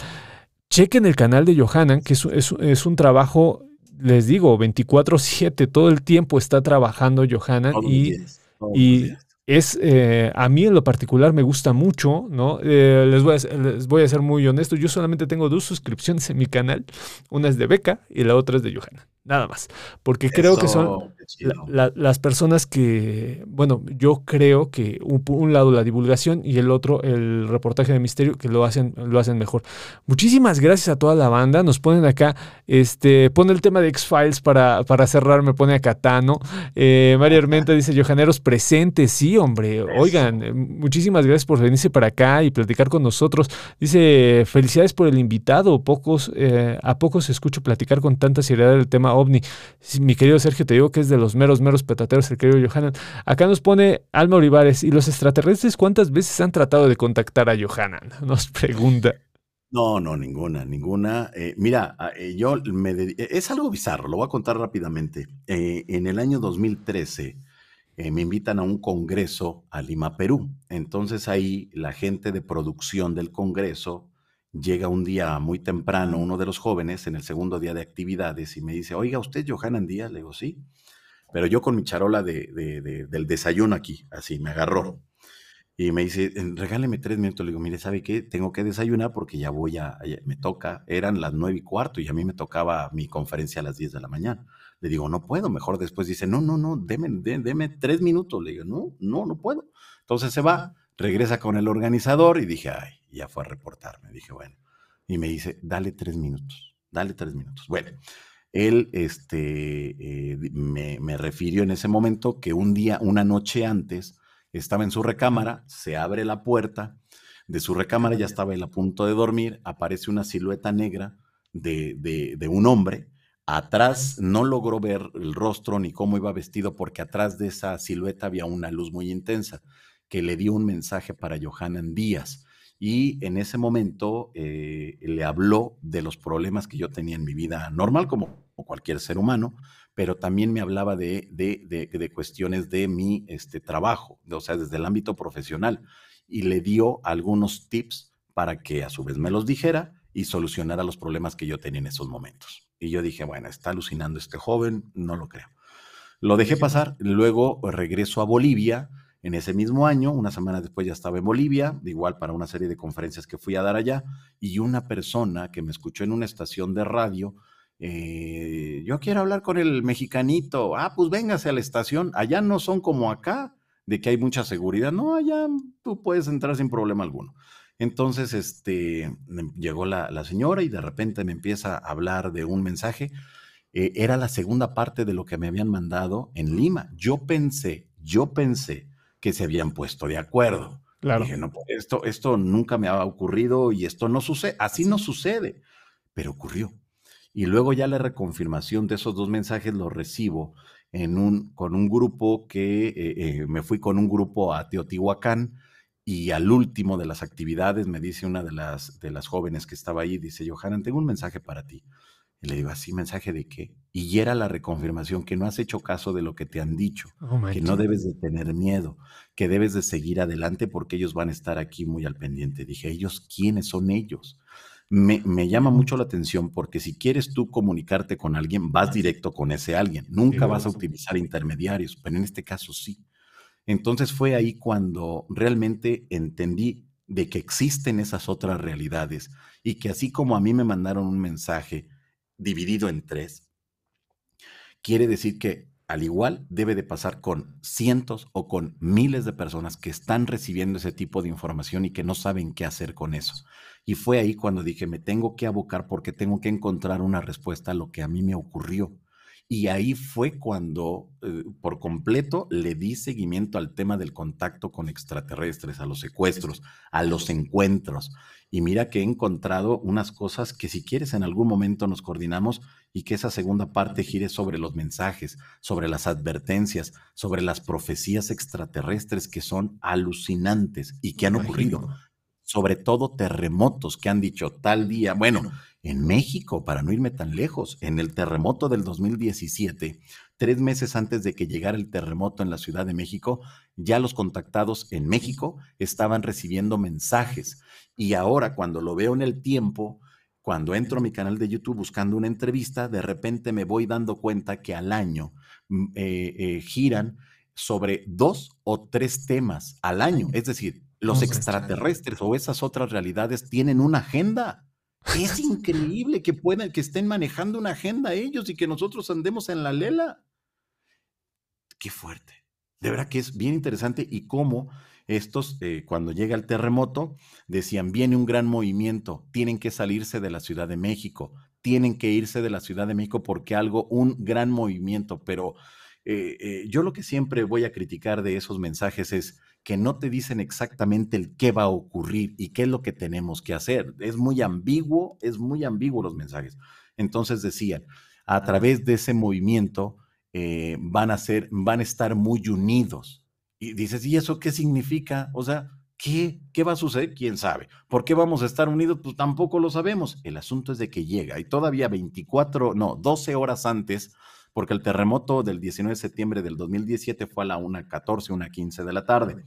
Chequen el canal de Johanan, que es, es- es un trabajo, les digo, 24/7, todo el tiempo está trabajando Johanan y días, y. es, eh, a mí en lo particular me gusta mucho, ¿no? Eh, les, voy a, les voy a ser muy honesto, yo solamente tengo dos suscripciones en mi canal, una es de Beca y la otra es de Johanna, nada más, porque creo que son. La- la- las personas que, bueno, yo creo que un, lado la divulgación y el otro el reportaje de misterio que lo hacen, lo hacen mejor. Muchísimas gracias a toda la banda. Nos ponen acá, este, pone el tema de X-Files para, para cerrar, me pone acá Tano. Eh, María Armenta dice, Johaneros presentes, sí, hombre. Oigan, eh, muchísimas gracias por venirse para acá y platicar con nosotros. Dice, felicidades por el invitado. Pocos, eh, a pocos escucho platicar con tanta seriedad del tema ovni. Mi querido Sergio, te digo que es de los meros, meros petateros, el querido Johanan. Acá nos pone Alma Olivares, ¿y los extraterrestres cuántas veces han tratado de contactar a Johanan? (laughs) Nos pregunta. No, no, ninguna, ninguna. Eh, mira, a- eh, yo me eh, es algo bizarro, lo voy a contar rápidamente. En el año 2013 eh, me invitan a un congreso a Lima, Perú. Entonces ahí la gente de producción del congreso llega un día muy temprano, uno de los jóvenes, en el segundo día de actividades, y me dice, oiga, ¿usted Johanan Díaz? Le digo, sí. Pero yo con mi charola de, de- de- del desayuno aquí, así, me agarró. Y me dice, "En- regáleme tres minutos. Le digo, mire, ¿sabe qué? Tengo que desayunar porque ya voy a, ya me toca, eran las nueve y cuarto y a mí me tocaba mi conferencia a las 10 de la mañana. Le digo, no puedo, mejor después dice, no, no, no, deme, dé- deme tres minutos. Le digo, no, no, no puedo. Entonces se va, regresa con el organizador y dije, ay, ya fue a reportarme. Dije, bueno. Y me dice, dale tres minutos, dale tres minutos. Bueno, él este, eh, me, me refirió en ese momento que un día, una noche antes, estaba en su recámara, se abre la puerta de su recámara, ya estaba él a punto de dormir, aparece una silueta negra de, de- de un hombre. Atrás no logró ver el rostro ni cómo iba vestido, porque atrás de esa silueta había una luz muy intensa que le dio un mensaje para Johanan Díaz. Y en ese momento eh, le habló de los problemas que yo tenía en mi vida normal, como cualquier ser humano, pero también me hablaba de, de, de- de cuestiones de mi este, trabajo, de- o sea, desde el ámbito profesional, y le dio algunos tips para que a su vez me los dijera y solucionara los problemas que yo tenía en esos momentos. Y yo dije, bueno, está alucinando este joven, no lo creo. Lo dejé pasar, luego regreso a Bolivia en ese mismo año, una semana después ya estaba en Bolivia, igual para una serie de conferencias que fui a dar allá, y una persona que me escuchó en una estación de radio, eh, yo quiero hablar con el mexicanito, ah, pues véngase a la estación, allá no son como acá, de que hay mucha seguridad, no, allá tú puedes entrar sin problema alguno. Entonces, este, llegó la, la señora y de repente me empieza a hablar de un mensaje eh, era la segunda parte de lo que me habían mandado en Lima. Yo pensé, yo pensé que se habían puesto de acuerdo. Claro. Dije, no, esto, esto nunca me ha ocurrido y esto no sucede, así no sucede, pero ocurrió. Y luego ya la reconfirmación de esos dos mensajes los recibo en un, con un grupo que eh, eh, me fui con un grupo a Teotihuacán y al último de las actividades me dice una de las, de las jóvenes que estaba ahí, dice, Johanan, tengo un mensaje para ti. Y le digo, ¿así mensaje de qué? Y era la reconfirmación que no has hecho caso de lo que te han dicho, Oh, que no debes de tener miedo, que debes de seguir adelante porque ellos van a estar aquí muy al pendiente. Dije, ¿ellos quiénes son ellos? Me, me llama mucho la atención porque si quieres tú comunicarte con alguien, vas directo con ese alguien. Nunca vas a utilizar intermediarios, pero en este caso sí. Entonces fue ahí cuando realmente entendí de que existen esas otras realidades y que así como a mí me mandaron un mensaje dividido en tres, quiere decir que al igual debe de pasar con cientos o con miles de personas que están recibiendo ese tipo de información y que no saben qué hacer con eso. Y fue ahí cuando dije, me tengo que abocar porque tengo que encontrar una respuesta a lo que a mí me ocurrió. Y ahí fue cuando eh, por completo le di seguimiento al tema del contacto con extraterrestres, a los secuestros, a los encuentros. Y mira que he encontrado unas cosas que si quieres en algún momento nos coordinamos y que esa segunda parte gire sobre los mensajes, sobre las advertencias, sobre las profecías extraterrestres que son alucinantes y que han ocurrido. Sobre todo terremotos que han dicho tal día, bueno, en México, para no irme tan lejos, en el terremoto del 2017, tres meses antes de que llegara el terremoto en la Ciudad de México, ya los contactados en México estaban recibiendo mensajes. Y ahora cuando lo veo en el tiempo, cuando entro a mi canal de YouTube buscando una entrevista, de repente me voy dando cuenta que al año eh, eh, giran sobre dos o tres temas al año. Es decir, los extraterrestres o esas otras realidades tienen una agenda. Es increíble que puedan, que estén manejando una agenda ellos y que nosotros andemos en la lela. Qué fuerte. De verdad que es bien interesante y cómo estos, eh, cuando llega el terremoto, decían, viene un gran movimiento, tienen que salirse de la Ciudad de México, tienen que irse de la Ciudad de México porque algo, un gran movimiento, pero eh, eh, yo lo que siempre voy a criticar de esos mensajes es que no te dicen exactamente el qué va a ocurrir y qué es lo que tenemos que hacer. Es muy ambiguo, es muy ambiguo los mensajes. Entonces decían, a través de ese movimiento eh, van a ser, van a estar muy unidos. Y dices, ¿y eso qué significa? O sea, ¿qué, ¿qué va a suceder? ¿Quién sabe? ¿Por qué vamos a estar unidos? Pues tampoco lo sabemos. El asunto es de que llega y todavía 24, no, 12 horas antes porque el terremoto del 19 de septiembre del 2017 fue a la 1.14, 1.15 de la tarde.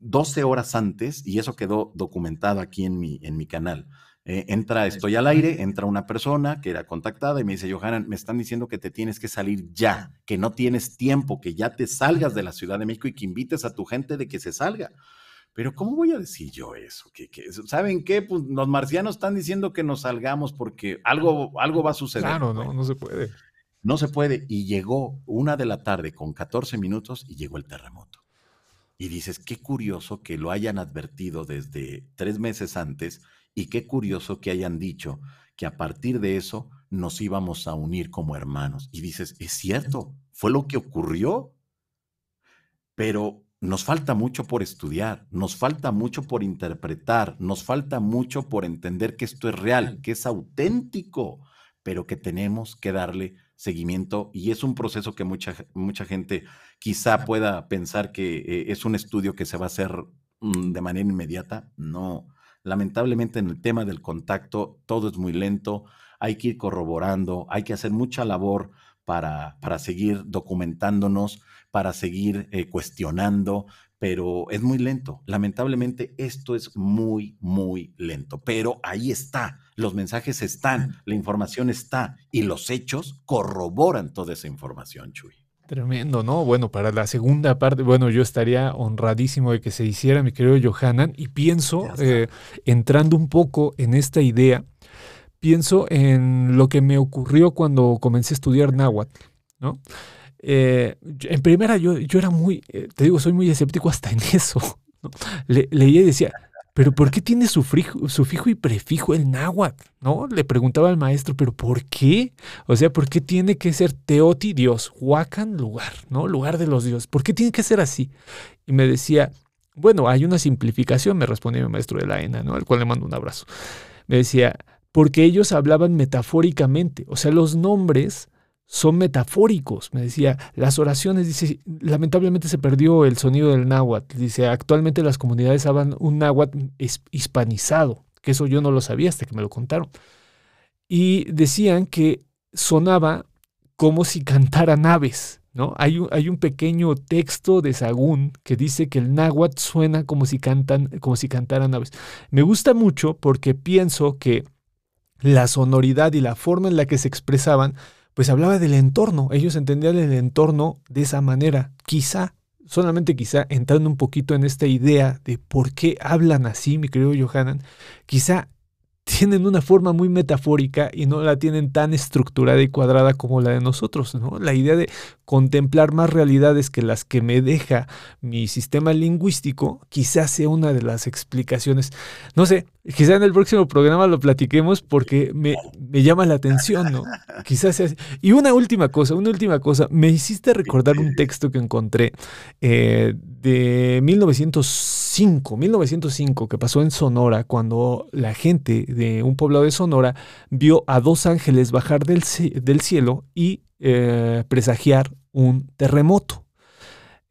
12 horas antes, y eso quedó documentado aquí en mi, en mi canal, eh, entra, estoy al aire, entra una persona que era contactada y me dice, Johanan, me están diciendo que te tienes que salir ya, que no tienes tiempo, que ya te salgas de la Ciudad de México y que invites a tu gente de que se salga. Pero ¿cómo voy a decir yo eso? ¿Qué, qué? saben qué? Pues los marcianos están diciendo que nos salgamos porque algo, algo va a suceder. Claro, no, no se puede. No se puede. Y llegó una de la tarde con 14 minutos y llegó el terremoto. Y dices, qué curioso que lo hayan advertido desde tres meses antes y qué curioso que hayan dicho que a partir de eso nos íbamos a unir como hermanos. Y dices, es cierto, fue lo que ocurrió. Pero nos falta mucho por estudiar, nos falta mucho por interpretar, nos falta mucho por entender que esto es real, que es auténtico, pero que tenemos que darle seguimiento y es un proceso que mucha, mucha gente quizá pueda pensar que eh, es un estudio que se va a hacer mm, de manera inmediata. No, lamentablemente en el tema del contacto todo es muy lento, hay que ir corroborando, hay que hacer mucha labor para, para seguir documentándonos, para seguir eh, cuestionando, pero es muy lento. Lamentablemente esto es muy, muy lento, pero ahí está, los mensajes están, la información está y los hechos corroboran toda esa información, Chuy. Tremendo, ¿no? Bueno, para la segunda parte, bueno, yo estaría honradísimo de que se hiciera, mi querido Johanan, y pienso, eh, entrando un poco en esta idea, pienso en lo que me ocurrió cuando comencé a estudiar náhuatl, ¿no? Eh, en primera, yo, yo era muy, eh, te digo, soy muy escéptico hasta en eso. (laughs) ¿no? Le, leía y decía, pero ¿por qué tiene sufijo, sufijo y prefijo el náhuatl? ¿No? Le preguntaba al maestro, ¿pero por qué? O sea, ¿por qué tiene que ser Teoti Dios, Huacan lugar, ¿no? Lugar de los dioses. ¿Por qué tiene que ser así? Y me decía, bueno, hay una simplificación, me respondía mi maestro de la ENA, ¿no? Al cual le mando un abrazo. Me decía, porque ellos hablaban metafóricamente, o sea, los nombres son metafóricos. Me decía, las oraciones, dice, lamentablemente se perdió el sonido del náhuatl. Dice, actualmente las comunidades hablan un náhuatl hispanizado, que eso yo no lo sabía hasta que me lo contaron. Y decían que sonaba como si cantaran aves. ¿no? Hay un, pequeño texto de Sagún que dice que el náhuatl suena como si, cantan, como si cantaran aves. Me gusta mucho porque pienso que la sonoridad y la forma en la que se expresaban pues hablaba del entorno. Ellos entendían el entorno de esa manera. Quizá, solamente quizá, entrando un poquito en esta idea de por qué hablan así, mi querido Johanan, quizá tienen una forma muy metafórica y no la tienen tan estructurada y cuadrada como la de nosotros, ¿no? La idea de contemplar más realidades que las que me deja mi sistema lingüístico, quizás sea una de las explicaciones. No sé, quizá en el próximo programa lo platiquemos porque me, llama la atención, ¿no? Quizás sea. Y una última cosa, una última cosa, me hiciste recordar un texto que encontré eh, de 1905, 1905, que pasó en Sonora, cuando la gente de un poblado de Sonora vio a dos ángeles bajar del, del cielo y eh, presagiar un terremoto.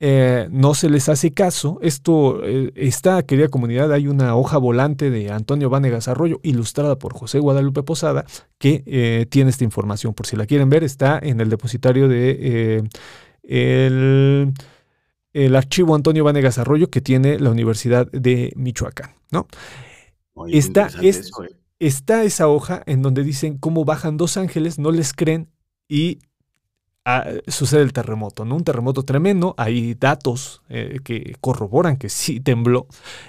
Eh, no se les hace caso. Esto, eh, esta querida comunidad, hay una hoja volante de Antonio Vanegas Arroyo, ilustrada por José Guadalupe Posada, que tiene esta información. Por si la quieren ver, está en el depositario de el, el, archivo Antonio Vanegas Arroyo que tiene la Universidad de Michoacán. ¿no? Está, está esa hoja en donde dicen cómo bajan dos ángeles, no les creen y sucede el terremoto, ¿no? Un terremoto tremendo, hay datos eh, que corroboran que sí tembló.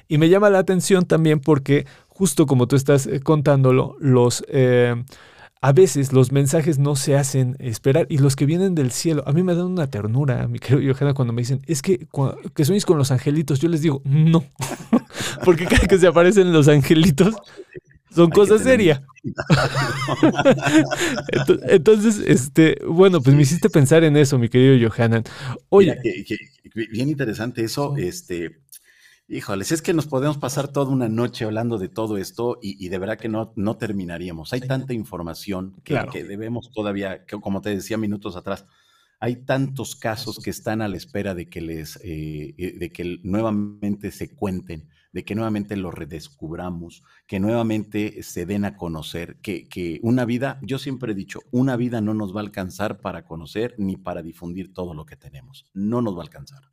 Y me llama la atención también porque, justo como tú estás eh, contándolo, los... Eh, a veces los mensajes no se hacen esperar y los que vienen del cielo, a mí me dan una ternura, mi querido Johanna, cuando me dicen, es que, que sueñes con los angelitos, yo les digo, no, (laughs) porque cada que se aparecen los angelitos, son cosas serias. (laughs) Entonces, este, bueno, pues me hiciste pensar en eso, mi querido Johanan. Oye. bien interesante eso. Este, híjoles, es que nos podemos pasar toda una noche hablando de todo esto y, de verdad que no, no terminaríamos. Hay tanta información que, que debemos todavía, como te decía minutos atrás, hay tantos casos que están a la espera de que les, eh, eh, de que nuevamente se cuenten de que nuevamente lo redescubramos, que nuevamente se den a conocer, que, que una vida, yo siempre he dicho, una vida no nos va a alcanzar para conocer ni para difundir todo lo que tenemos. No nos va a alcanzar.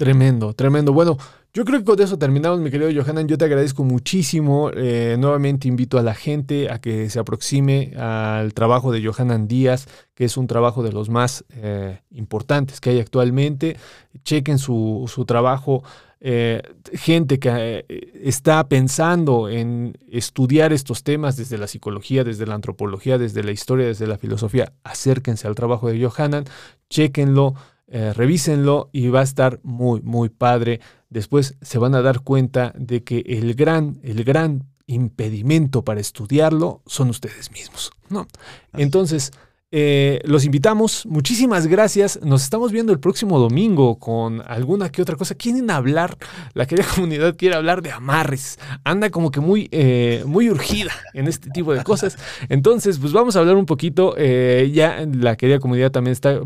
Tremendo, tremendo. Bueno, yo creo que con eso terminamos, mi querido Johanan. Yo te agradezco muchísimo. Eh, nuevamente invito a la gente a que se aproxime al trabajo de Johanan Díaz, que es un trabajo de los más eh, importantes que hay actualmente. Chequen su, su trabajo. Eh, gente que está pensando en estudiar estos temas desde la psicología, desde la antropología, desde la historia, desde la filosofía, acérquense al trabajo de Johanan, chequenlo, eh, revísenlo y va a estar muy, muy padre. Después se van a dar cuenta de que el gran, el gran impedimento para estudiarlo son ustedes mismos, ¿no? Entonces, eh, los invitamos. Muchísimas gracias. Nos estamos viendo el próximo domingo con alguna que otra cosa. ¿Quieren hablar? La querida (laughs) comunidad quiere hablar de amarres. Anda como que muy, eh, muy urgida en este tipo de cosas. Entonces, pues vamos a hablar un poquito. Ya la querida comunidad también está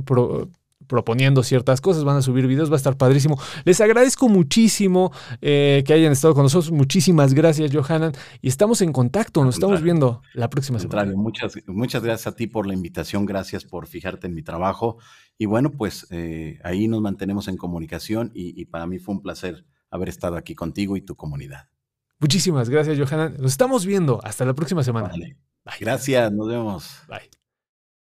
proponiendo ciertas cosas, van a subir videos, va a estar padrísimo. Les agradezco muchísimo eh, que hayan estado con nosotros. Muchísimas gracias, Johanan. Y estamos en contacto, nos estamos viendo la próxima semana. Muchas, muchas gracias a ti por la invitación, gracias por fijarte en mi trabajo. Y bueno, pues eh, ahí nos mantenemos en comunicación y, para mí fue un placer haber estado aquí contigo y tu comunidad. Muchísimas gracias, Johanan. Nos estamos viendo. Hasta la próxima semana. Gracias, nos vemos. Bye.